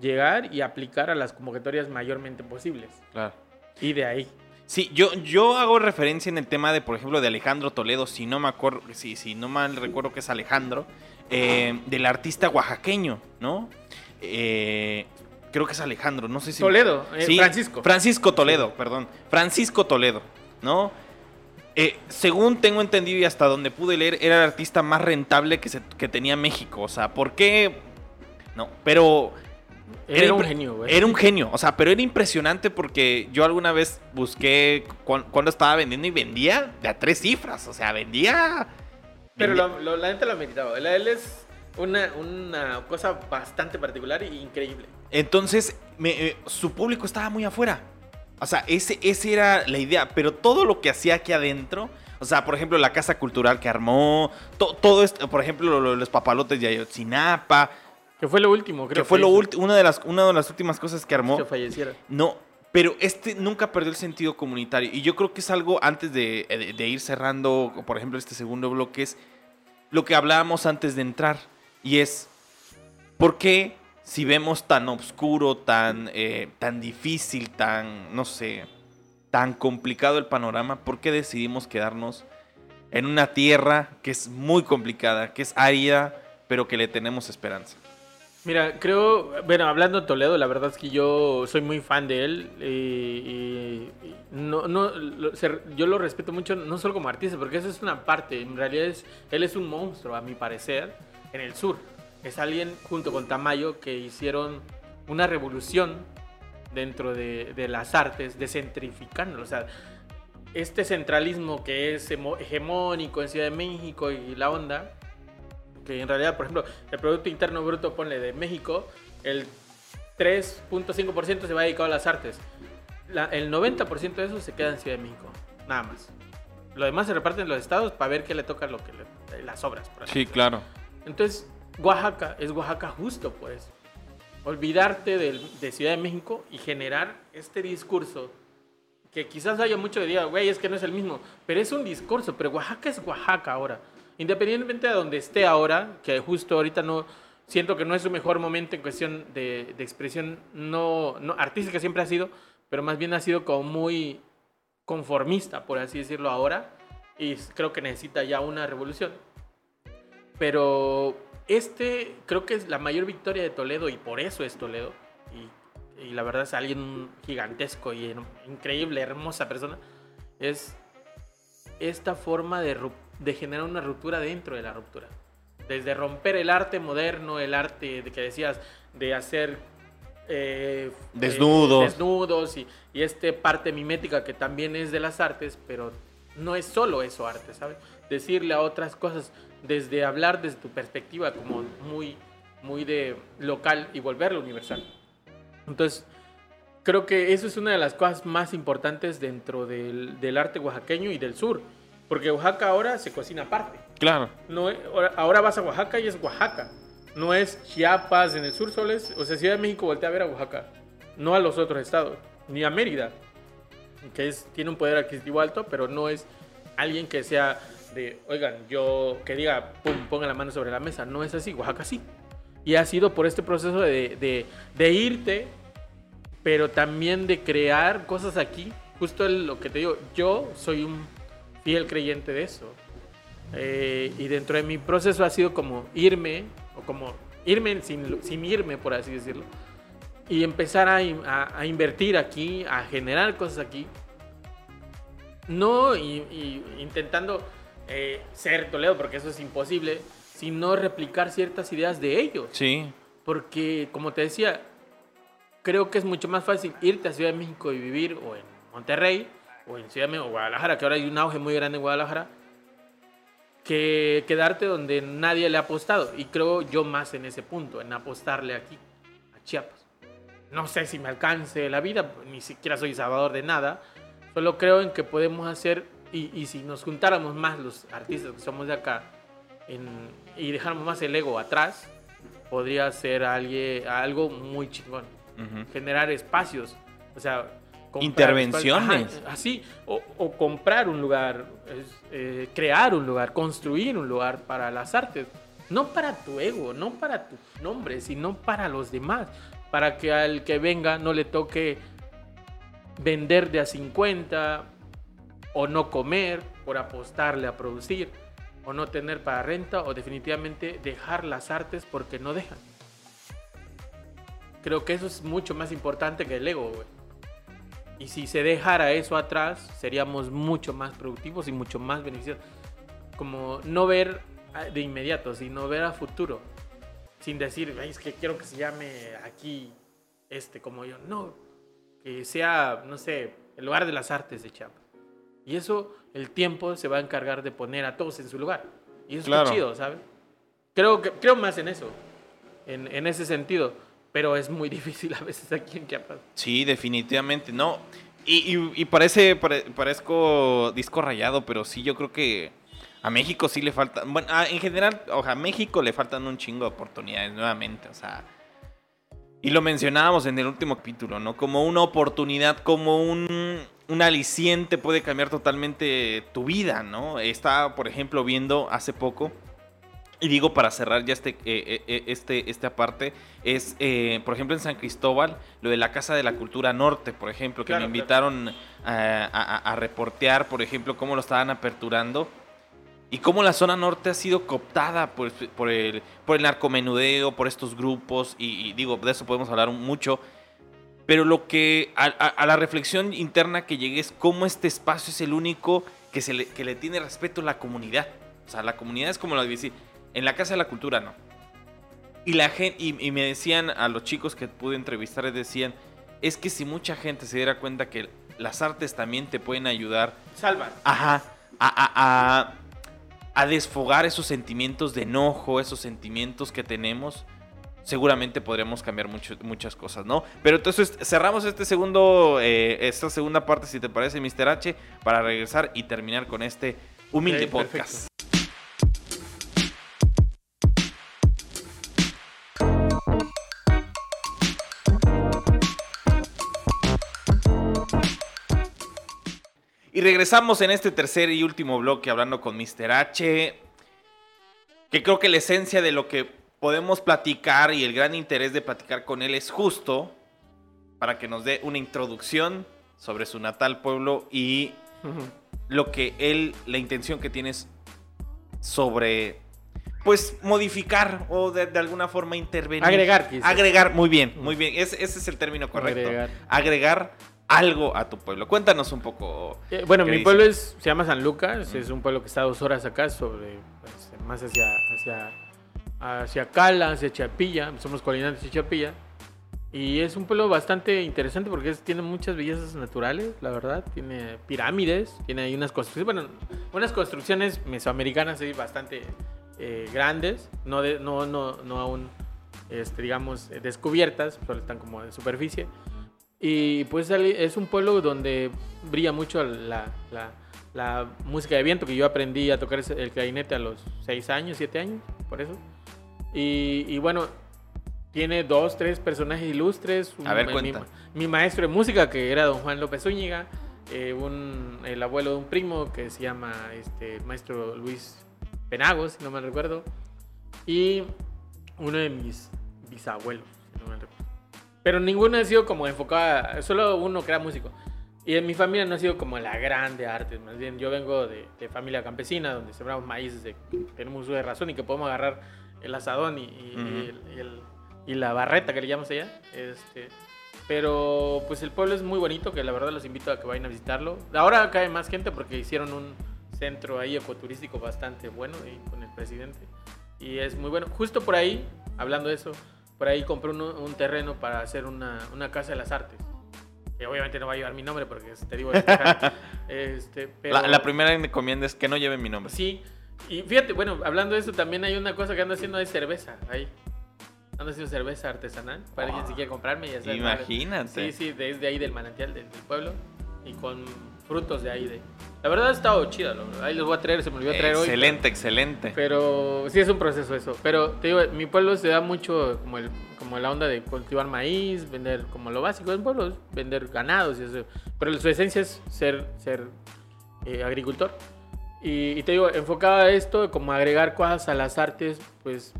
llegar y aplicar a las convocatorias mayormente posibles. Claro. Y de ahí. Sí, yo, yo hago referencia en el tema de, por ejemplo, de Alejandro Toledo, si no me acuerdo, si, si no mal recuerdo que es Alejandro, eh, del artista oaxaqueño, ¿no? Eh, creo que es Alejandro, no sé si... Toledo, eh, Sí, Francisco. Francisco Toledo, perdón. Francisco Toledo, ¿no? Eh, según tengo entendido y hasta donde pude leer, era el artista más rentable que, se- que tenía México. O sea, ¿por qué? No, pero Era un genio, güey. Era un genio, o sea, pero era impresionante porque yo alguna vez busqué cuán- cuándo estaba vendiendo y vendía de a tres cifras, o sea, vendía... Pero vendía- lo, lo- la neta lo meritaba. Él- Él es una, una cosa bastante particular e increíble. Entonces, me- eh, su público estaba muy afuera. O sea, ese, ese era la idea, pero todo lo que hacía aquí adentro... O sea, por ejemplo, la casa cultural que armó, to- todo esto, por ejemplo, lo- los papalotes de Ayotzinapa, Que fue lo último, creo. que fue lo último, una de las una de las últimas cosas que armó. Que falleciera. No, pero este nunca perdió el sentido comunitario. Y yo creo que es algo antes de, de- de ir cerrando, por ejemplo, este segundo bloque, es lo que hablábamos antes de entrar. Y es, ¿por qué si vemos tan oscuro, tan, eh, tan difícil, tan, no sé, tan complicado el panorama, por qué decidimos quedarnos en una tierra que es muy complicada, que es árida, pero que le tenemos esperanza? Mira, creo, bueno, hablando de Toledo, la verdad es que yo soy muy fan de él y, no, no, lo- yo lo respeto mucho, no solo como artista, porque eso es una parte, en realidad es, él es un monstruo, a mi parecer, en el sur. Es alguien, junto con Tamayo, que hicieron una revolución dentro de, de las artes, descentrificando, o sea, este centralismo que es hegemónico en Ciudad de México y la onda, que en realidad, por ejemplo, el Producto Interno Bruto, ponle de México, el 3.5% se va dedicado a las artes. La- el 90% de eso se queda en Ciudad de México, nada más. Lo demás se reparte en los estados para ver qué le toca lo que le- las obras. por decirlo. claro. Entonces, Oaxaca es Oaxaca justo, pues. Olvidarte de Ciudad de México y generar este discurso que quizás haya mucho que diga, güey, es que no es el mismo, pero es un discurso, pero Oaxaca es Oaxaca ahora. Independientemente de donde esté ahora, que justo ahorita no, siento que no es su mejor momento en cuestión de, de expresión no, no artística siempre ha sido, pero más bien ha sido como muy conformista, por así decirlo ahora, y creo que necesita ya una revolución. Pero este creo que es la mayor victoria de Toledo y por eso es Toledo. Y, y la verdad es alguien gigantesco y increíble, hermosa persona. Es esta forma de, de generar una ruptura dentro de la ruptura. Desde romper el arte moderno, el arte de que decías de hacer eh, Desnudos. eh, desnudos y, y este parte mimética que también es de las artes, pero no es solo eso arte, ¿sabes? Decirle a otras cosas, desde hablar desde tu perspectiva como muy, muy de local y volverlo universal. Entonces, creo que eso es una de las cosas más importantes dentro del, del arte oaxaqueño y del sur, porque Oaxaca ahora se cocina aparte. Claro. No, ahora vas a Oaxaca y es Oaxaca. No es Chiapas en el sur, solo es, o sea, Ciudad de México voltea a ver a Oaxaca, no a los otros estados, ni a Mérida, que es, tiene un poder adquisitivo alto, pero no es alguien que sea de, oigan, yo que diga, pum, ponga la mano sobre la mesa. No es así, Oaxaca sí. Y ha sido por este proceso de, de- irte, pero también de crear cosas aquí. Justo lo que te digo, yo soy un fiel creyente de eso. Eh, y dentro de mi proceso ha sido como irme, o como irme sin, sin irme, por así decirlo. Y empezar a, a- invertir aquí, a generar cosas aquí. No y intentando eh, ser Toledo, porque eso es imposible, sino replicar ciertas ideas de ellos. Sí. Porque, como te decía, creo que es mucho más fácil irte a Ciudad de México y vivir o en Monterrey o en Ciudad de México, o Guadalajara, que ahora hay un auge muy grande en Guadalajara, que quedarte donde nadie le ha apostado. Y creo yo más en ese punto, en apostarle aquí, a Chiapas. No sé si me alcance la vida, ni siquiera soy salvador de nada. Solo creo en que podemos hacer, y, y si nos juntáramos más los artistas que somos de acá, en- y dejáramos más el ego atrás, podría ser alguien, algo muy chingón. Generar espacios, o sea, Intervenciones. ajá, así, o, o comprar un lugar, eh, crear un lugar, construir un lugar para las artes. No para tu ego, no para tu nombre, sino para los demás. Para que al que venga no le toque vender de a 50 o no comer por apostarle a producir o no tener para renta o definitivamente dejar las artes porque no dejan. Creo que eso es mucho más importante que el ego, güey. Y si se dejara eso atrás, seríamos mucho más productivos y mucho más beneficiosos. Como no ver de inmediato, sino ver a futuro. Sin decir, es que quiero que se llame aquí este como yo. No, que sea, no sé, el lugar de las artes de Chiapas. Y eso, el tiempo se va a encargar de poner a todos en su lugar. Y eso es chido, ¿sabes? Creo, que, creo más en eso, en, en ese sentido pero es muy difícil a veces aquí en Chiapas. Sí, definitivamente, no. Y, y, parece, parezco disco rayado, pero sí, yo creo que a México sí le falta, bueno, en general, o sea, a México le faltan un chingo de oportunidades nuevamente, o sea, y lo mencionábamos en el último capítulo, ¿no? Como una oportunidad, como un, un aliciente puede cambiar totalmente tu vida, ¿no? Estaba, por ejemplo, viendo hace poco y digo para cerrar ya este, eh, eh, eh, este, esta parte, es, por ejemplo, en San Cristóbal, lo de la Casa de la Cultura Norte, por ejemplo, que me invitaron a, reportear, por ejemplo, cómo lo estaban aperturando y cómo la zona norte ha sido cooptada por, por, el, por el narcomenudeo, por estos grupos, y, digo, de eso podemos hablar mucho. Pero lo que a, la reflexión interna que llegué es cómo este espacio es el único que, se le, que le tiene respeto a la comunidad. O sea, la comunidad es como lo decir, en la Casa de la Cultura no. Y, la gente, y, me decían a los chicos que pude entrevistar, decían, es que si mucha gente se diera cuenta que las artes también te pueden ayudar. Salvan. Ajá. A, a, desfogar esos sentimientos de enojo, esos sentimientos que tenemos. Seguramente podríamos cambiar muchas cosas, ¿no? Pero entonces cerramos este segundo, eh, esta segunda parte, si te parece, Mr. H, para regresar y terminar con este humilde podcast. Y regresamos en este tercer y último bloque hablando con Mr. H, que creo que la esencia de lo que podemos platicar y el gran interés de platicar con él es justo para que nos dé una introducción sobre su natal pueblo y lo que él, la intención que tienes sobre, pues, modificar o de, alguna forma intervenir. Agregar, Agregar, muy bien, muy bien. Ese, es el término correcto. Agregar. Agregar algo a tu pueblo. Cuéntanos un poco. Eh, bueno, mi pueblo es, se llama San Lucas, es un pueblo que está a dos horas acá, sobre pues, más hacia, hacia, hacia Cala, hacia Chapilla, somos colindantes de Chapilla. Y es un pueblo bastante interesante porque tiene muchas bellezas naturales, la verdad. Tiene pirámides, tiene ahí unas construcciones, bueno, unas construcciones mesoamericanas ahí bastante eh, grandes, no, de, no, no, no aún, este, digamos, descubiertas, solo están como de superficie. Y pues es un pueblo donde brilla mucho la, la, música de viento, que yo aprendí a tocar el clarinete a los 6 años, 7 años, por eso. Y, y, bueno, tiene dos, tres personajes ilustres. a ver, mi, mi, maestro de música, que era don Juan López Zúñiga, eh, un, el abuelo de un primo que se llama este, maestro Luis Penagos, si no me recuerdo, y uno de mis bisabuelos, si no me recuerdo. Pero ninguno ha sido como enfocada, solo uno que era músico. Y en mi familia no ha sido como la grande arte, más bien yo vengo de, familia campesina, donde sembramos maíz, de, tenemos uso de razón y que podemos agarrar el asadón y, y, la barreta que le llamamos allá. Este, pero pues el pueblo es muy bonito, que la verdad los invito a que vayan a visitarlo. Ahora cae más gente porque hicieron un centro ahí ecoturístico bastante bueno y con el presidente. Y es muy bueno. Justo por ahí, hablando de eso, por ahí compré un, terreno para hacer una, casa de las artes. Que obviamente no va a llevar mi nombre porque te digo... este, pero... la, primera encomienda es que no lleve mi nombre. Sí, y fíjate, bueno, hablando de eso, también hay una cosa que ando haciendo de cerveza ahí. Ando haciendo cerveza artesanal para quien si quiere comprarme. Ya Imagínate. Sí, sí, desde ahí del manantial del pueblo. Y con frutos de ahí. De... La verdad ha estado chido. Ahí los voy a traer, se me olvidó traer hoy. Excelente, excelente. Pero sí es un proceso eso. Pero te digo, mi pueblo se da mucho como, el, como la onda de cultivar maíz, vender como lo básico del pueblo, vender ganados y eso. Pero su esencia es ser, ser eh, agricultor. Y, y te digo, enfocado a esto, como agregar cosas a las artes, pues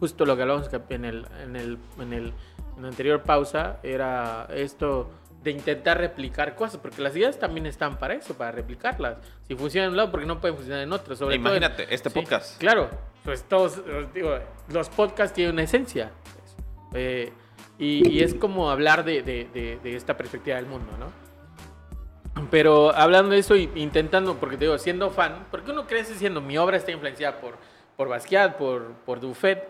justo lo que hablamos en el, en el, en el, en la anterior pausa, era esto de intentar replicar cosas, porque las ideas también están para eso, para replicarlas. Si funcionan en un lado, porque no pueden funcionar en otro. Sobre todo en- Imagínate, este Sí, podcast. Claro, pues todos, digo, los podcasts tienen una esencia. pues. Eh, y, y es como hablar de, de- de- de esta perspectiva del mundo, ¿no? Pero hablando de eso intentando, porque te digo, siendo fan, porque uno crece siendo, mi obra está influenciada por, por Basquiat, por, por Dufet,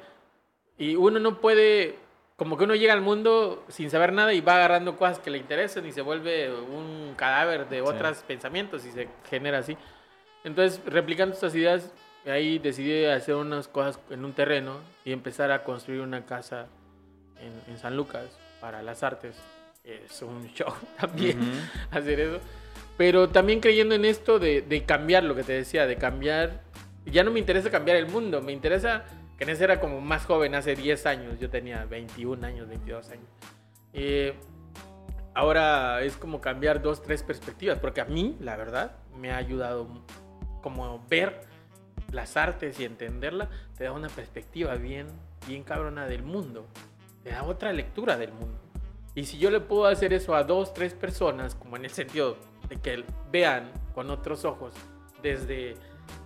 y uno no puede, como que uno llega al mundo sin saber nada y va agarrando cosas que le interesan y se vuelve un cadáver de otros pensamientos y se genera así. Entonces, replicando estas ideas, ahí decidí hacer unas cosas en un terreno y empezar a construir una casa en, en San Lucas para las artes. Es un show también Ujú. hacer eso. Pero también creyendo en esto de, de cambiar lo que te decía, de cambiar. Ya no me interesa cambiar el mundo, me interesa que en ese era como más joven, hace 10 años, yo tenía 21 años, 22 años. Eh, ahora es como cambiar dos, tres perspectivas, porque a mí, la verdad, me ha ayudado como ver las artes y entenderla, te da una perspectiva bien, bien cabrona del mundo, te da otra lectura del mundo. Y si yo le puedo hacer eso a dos, tres personas, como en el sentido de que vean con otros ojos, desde,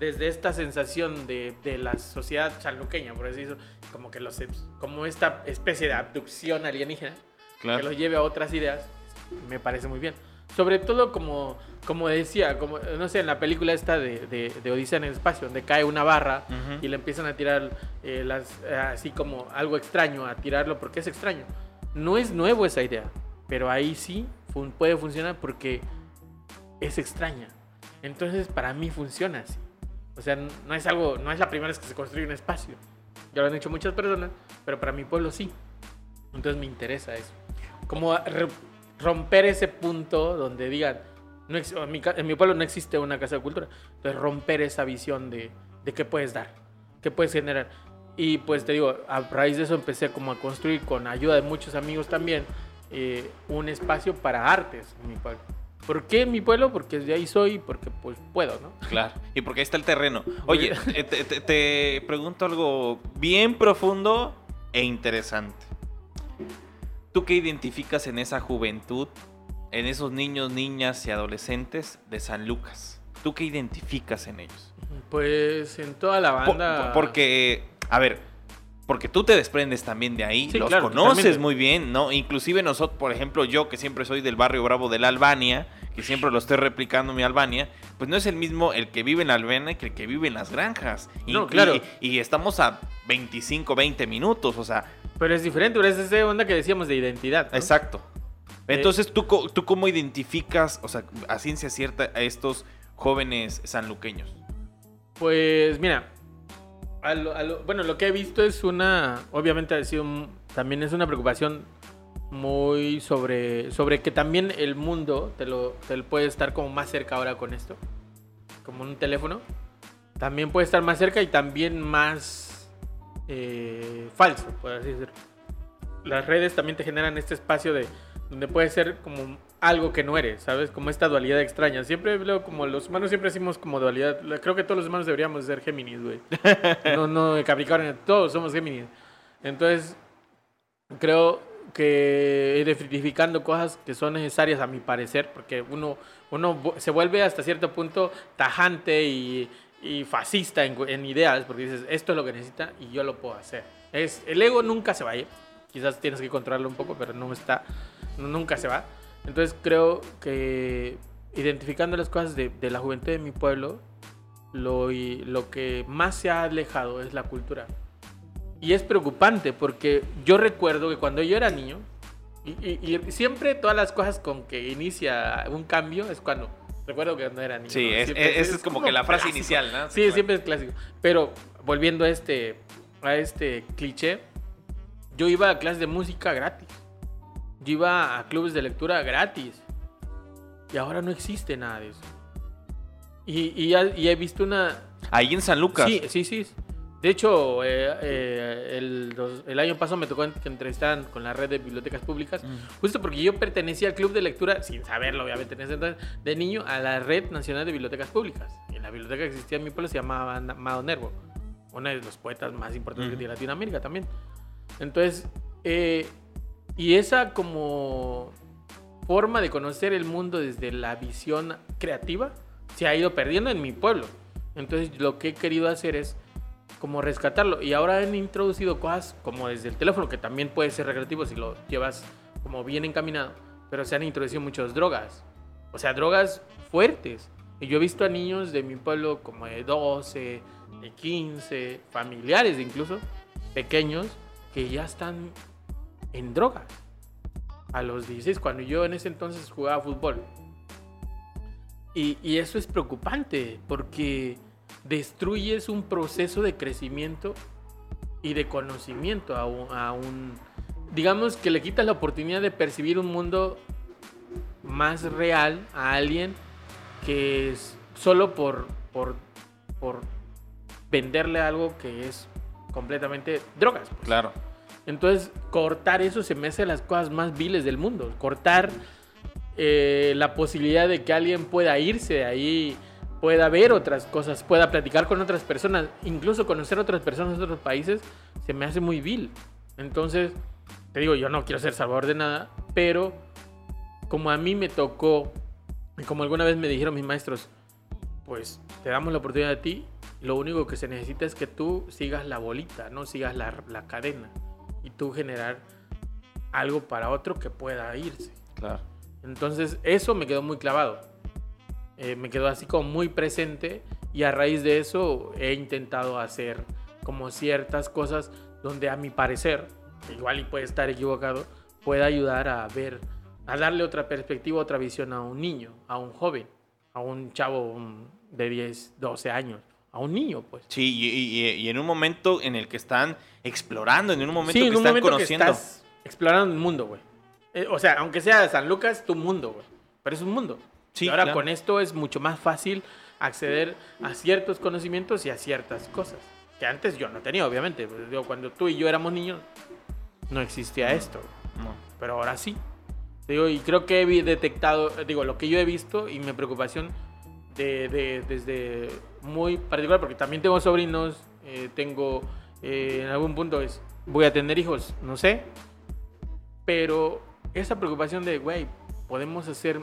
desde esta sensación de, de la sociedad sanluqueña, por decirlo, como, que los, como esta especie de abducción alienígena, Claro. que los lleve a otras ideas, me parece muy bien. Sobre todo como, como decía, como, no sé, en la película esta de, de, de Odisea en el espacio, donde cae una barra Ujú. y le empiezan a tirar eh, las, eh, así como algo extraño, a tirarlo porque es extraño. No es nuevo esa idea, pero ahí sí puede funcionar porque es extraña. Entonces para mí funciona así. O sea, no es algo, no es la primera vez que se construye un espacio. Ya lo han hecho muchas personas, pero para mi pueblo sí. Entonces me interesa eso. Como romper ese punto donde digan, no en, mi, en mi pueblo no existe una casa de cultura. Entonces romper esa visión de, de qué puedes dar, qué puedes generar. Y pues te digo, a raíz de eso empecé como a construir con ayuda de muchos amigos también eh, un espacio para artes en mi pueblo. ¿Por qué en mi pueblo? Porque de ahí soy, porque pues puedo, ¿no? Claro, y porque ahí está el terreno. Oye, eh, te, te- te pregunto algo bien profundo e interesante. ¿Tú qué identificas en esa juventud, en esos niños, niñas y adolescentes de San Lucas? ¿Tú qué identificas en ellos? Pues en toda la banda... po- porque, a ver, porque tú te desprendes también de ahí, Sí, los claro, conoces muy bien, ¿no? Inclusive nosotros, por ejemplo, yo que siempre soy del barrio Bravo de la Albania, que siempre lo estoy replicando mi Albania, pues no es el mismo el que vive en la Albania que el que vive en las granjas. Y, No, claro. y- y estamos a 25, 20 minutos, o sea, Pero es diferente, pero es esa onda que decíamos de identidad. ¿no? exacto. Eh, Entonces, ¿tú, ¿tú cómo identificas, o sea, a ciencia cierta, a estos jóvenes sanluqueños? Pues mira, bueno, lo que he visto es una, obviamente también es una preocupación muy sobre, sobre que también el mundo te lo, te lo puede estar como más cerca ahora con esto, como un teléfono, también puede estar más cerca y también más eh, falso, por así decirlo. Las redes también te generan este espacio de donde puede ser como algo que no eres, ¿sabes? Como esta dualidad extraña. Siempre veo como los humanos siempre decimos como dualidad. Creo que todos los humanos deberíamos ser Géminis, güey. No, no, Capricornio, todos somos Géminis. Entonces, creo que identificando cosas que son necesarias a mi parecer, porque uno, uno se vuelve hasta cierto punto tajante y, y fascista en, en ideas, porque dices, esto es lo que necesita y yo lo puedo hacer. Es, el ego nunca se va a ir, quizás tienes que controlarlo un poco, pero no está, nunca se va. Entonces creo que identificando las cosas de, de la juventud de mi pueblo, lo, y- lo que más se ha alejado es la cultura. Y es preocupante porque yo recuerdo que cuando yo era niño, y, y- y siempre todas las cosas con que inicia un cambio es cuando... Recuerdo que cuando era niño. Sí, ¿no? es, es- es como que la frase clásico. inicial, ¿no? Sí, siempre es clásico. Pero volviendo a este, a este cliché, yo iba a clases de música gratis. Yo iba a clubes de lectura gratis. Y ahora no existe nada de eso. Y, y y he visto una... Ahí en San Lucas. Sí, sí, sí. De hecho, eh, eh, el, el año pasado me tocó que entrevistaran con la red de bibliotecas públicas, justo porque yo pertenecía al club de lectura, sin saberlo obviamente en ese entonces, de niño, a la red nacional de bibliotecas públicas. Y en la biblioteca que existía en mi pueblo se llamaba Amado Nervo, uno de los poetas más importantes de Latinoamérica también. Entonces, eh, y esa como forma de conocer el mundo desde la visión creativa se ha ido perdiendo en mi pueblo. Entonces, lo que he querido hacer es como rescatarlo. Y ahora han introducido cosas como desde el teléfono, que también puede ser recreativo si lo llevas como bien encaminado, pero se han introducido muchas drogas. O sea, drogas fuertes. Y yo he visto a niños de mi pueblo como de 12, de 15, familiares incluso, pequeños, que ya están en drogas. A los 16, cuando yo en ese entonces jugaba fútbol. Y, y eso es preocupante porque destruyes un proceso de crecimiento y de conocimiento a un, digamos que le quitas la oportunidad de percibir un mundo más real a alguien que es solo por, por, por venderle algo que es completamente drogas. Pues. Claro. Entonces, cortar eso se me hace las cosas más viles del mundo. Cortar eh, la posibilidad de que alguien pueda irse de ahí pueda ver otras cosas, pueda platicar con otras personas, incluso conocer otras personas de otros países, se me hace muy vil. Entonces, te digo, yo no quiero ser salvador de nada, pero como a mí me tocó, como alguna vez me dijeron mis maestros, pues te damos la oportunidad a ti, lo único que se necesita es que tú sigas la bolita, no sigas la, la cadena, y tú generar algo para otro que pueda irse. Claro. Entonces, eso me quedó muy clavado eh, me quedó así como muy presente y a raíz de eso he intentado hacer como ciertas cosas donde a mi parecer, igual y puede estar equivocado, puede ayudar a ver, a darle otra perspectiva, otra visión a un niño, a un joven, a un chavo de 10, 12 años a un niño, pues. Sí, y, en un momento en el que están explorando, en un momento que están conociendo. Que estás explorando el mundo, güey. Eh, o sea, aunque sea San Lucas, tu mundo, güey. Pero es un mundo y ahora con esto es mucho más fácil acceder a ciertos conocimientos y a ciertas cosas. Que antes yo no tenía, obviamente. Pues, digo, cuando tú y yo éramos niños, no existía esto. Pero ahora sí. Digo, y creo que he detectado, digo, lo que yo he visto y mi preocupación de, desde muy particular, porque también tengo sobrinos, eh, tengo, eh, en algún punto es, voy a tener hijos, no sé. Pero esa preocupación de, güey, podemos hacer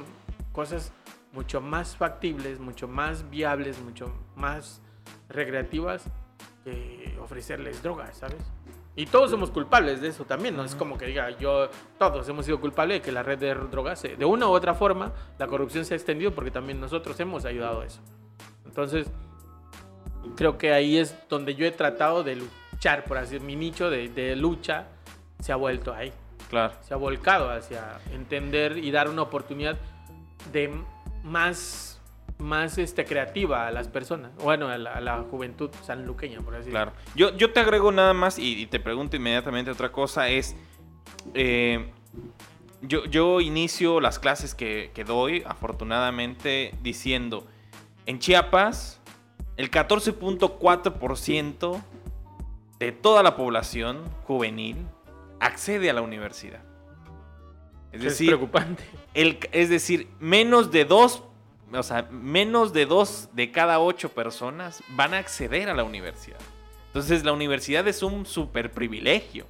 cosas mucho más factibles, mucho más viables, mucho más recreativas que ofrecerles drogas, ¿sabes? Y todos somos culpables de eso también, no es como que diga yo, todos hemos sido culpables de que la red de drogas, de una u otra forma, la corrupción se ha extendido porque también nosotros hemos ayudado a eso. Entonces, creo que ahí es donde yo he tratado de luchar, por así mi nicho de, de lucha se ha vuelto ahí. Claro. Se ha volcado hacia entender y dar una oportunidad de más, más este, creativa a las personas, bueno, a la, juventud sanluqueña, por así Claro. Yo, yo te agrego nada más y, te pregunto inmediatamente otra cosa, es... Eh, yo, yo, inicio las clases que, que doy, afortunadamente, diciendo, en Chiapas, el 14.4% de toda la población juvenil accede a la universidad. Es, decir, preocupante. El, es decir, menos de dos, o sea, menos de dos de cada ocho personas van a acceder a la universidad. Entonces, la universidad es un super privilegio.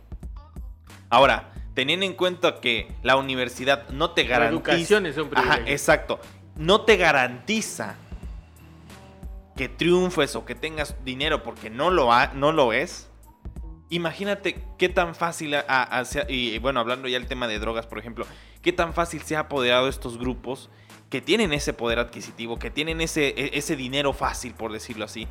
Ahora, teniendo en cuenta que la universidad no te garantiza. La educación es un privilegio. Ajá, exacto. No te garantiza que triunfes o que tengas dinero porque no lo, ha, no lo es imagínate qué tan fácil, y bueno, hablando ya del tema de drogas, por ejemplo, qué tan fácil se ha apoderado estos grupos que tienen ese poder adquisitivo, que tienen ese, e, ese dinero fácil, por decirlo así.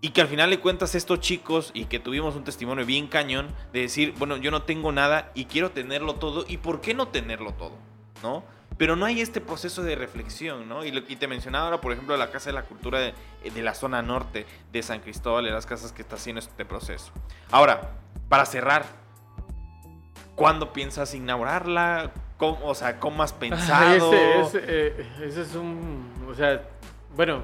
Y que al final le cuentas a estos chicos y que tuvimos un testimonio bien cañón de decir, bueno, yo no tengo nada y quiero tenerlo todo. ¿Y por qué no tenerlo todo? ¿No? pero no hay este proceso de reflexión, ¿no? Y, te mencionaba ahora, por ejemplo, la Casa de la Cultura de, la zona norte de San Cristóbal, de las casas que está haciendo este proceso. Ahora, para cerrar, ¿cuándo piensas inaugurarla? ¿Cómo, o sea, ¿cómo has pensado? ese, ese, eh, ese, es un, o sea, Bueno,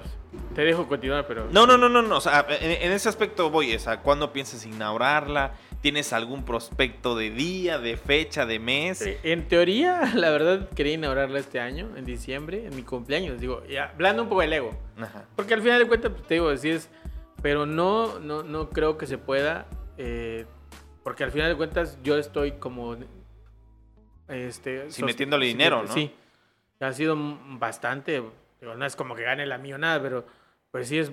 te dejo continuar, pero... No, no, no, no, no. O sea, en, en ese aspecto voy. O sea, ¿cuándo piensas inaugurarla? ¿Tienes algún prospecto de día, de fecha, de mes? Eh, En teoría, la verdad, quería inaugurarla este año, en diciembre, en mi cumpleaños. Digo, ya, hablando un poco del ego. Ajá. Porque al final de cuentas, pues, te digo, así es. Pero no, no, no creo que se pueda. eh, porque al final de cuentas, yo estoy como. Este, Sí, metiéndole sí, dinero, ¿no? Sí. Ha sido bastante. No es como que gane la millonada, pero pues sí es.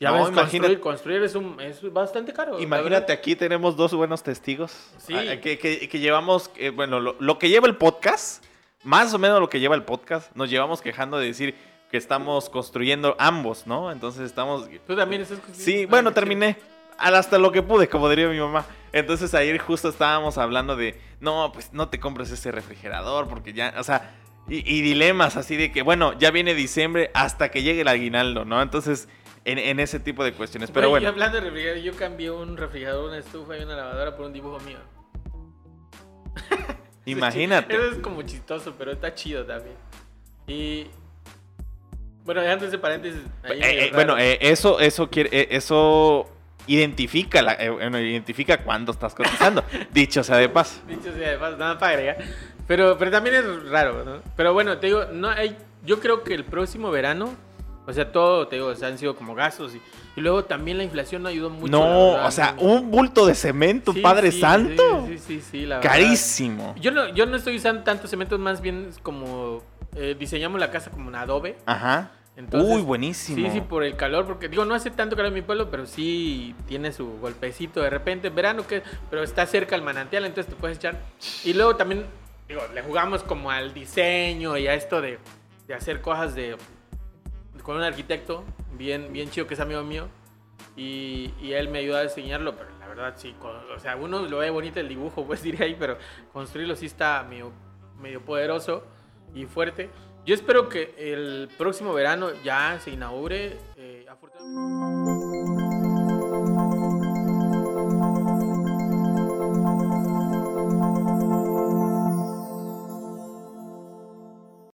Ya No, ves, imagínate- construir, construir es, un, es bastante caro. Imagínate, aquí tenemos dos buenos testigos. Sí. Ah, Que, que- que llevamos, eh, bueno, lo, lo que lleva el podcast, más o menos lo que lleva el podcast, nos llevamos quejando de decir que estamos construyendo ambos, ¿no? Entonces estamos... Tú también estás construyendo? Sí, Ah, bueno, chido. terminé. Hasta lo que pude, como diría mi mamá. Entonces ayer justo estábamos hablando de, no, pues no te compres ese refrigerador porque ya, o sea, y, y dilemas así de que, bueno, ya viene diciembre hasta que llegue el aguinaldo, ¿no? Entonces, en, en ese tipo de cuestiones. Pero y bueno, hablando de refrigerador, yo cambié un refrigerador, una estufa y una lavadora por un dibujo mío. imagínate. Eso es como chistoso, pero está chido también. Y. Bueno, dejando ese paréntesis. Eh, eh, bueno, eh, eso, eso quiere, eso identifica, la, eh, bueno, identifica cuándo estás cotizando. dicho sea de paso. Dicho sea de paso, nada para agregar. Pero, pero también es raro, ¿no? Pero bueno, te digo, no hay, yo creo que el próximo verano, o sea, todo, te digo, o sea, han sido como gastos y, y luego también la inflación no ayudó mucho. No, verdad, o sea, ¿no? un bulto de cemento, Sí, Padre sí, Santo. Sí, sí, sí, sí, la verdad. Carísimo. Yo no, yo no estoy usando tantos cementos, más bien como eh, diseñamos la casa como un adobe. Ajá. Entonces, Uy, buenísimo. Sí, sí, por el calor, porque digo, no hace tanto calor en mi pueblo, pero sí tiene su golpecito de repente, en verano, que, pero está cerca el manantial, entonces te puedes echar. Y luego también, digo, le jugamos como al diseño y a esto de, de hacer cosas de con un arquitecto bien, bien chido que es amigo mío. Y, y él me ayuda a diseñarlo, pero la verdad sí, con- o sea, uno lo ve bonito el dibujo, pues diría ahí, pero construirlo sí está medio, medio poderoso y fuerte. Yo espero que el próximo verano ya se inaugure. eh, afortunadamente-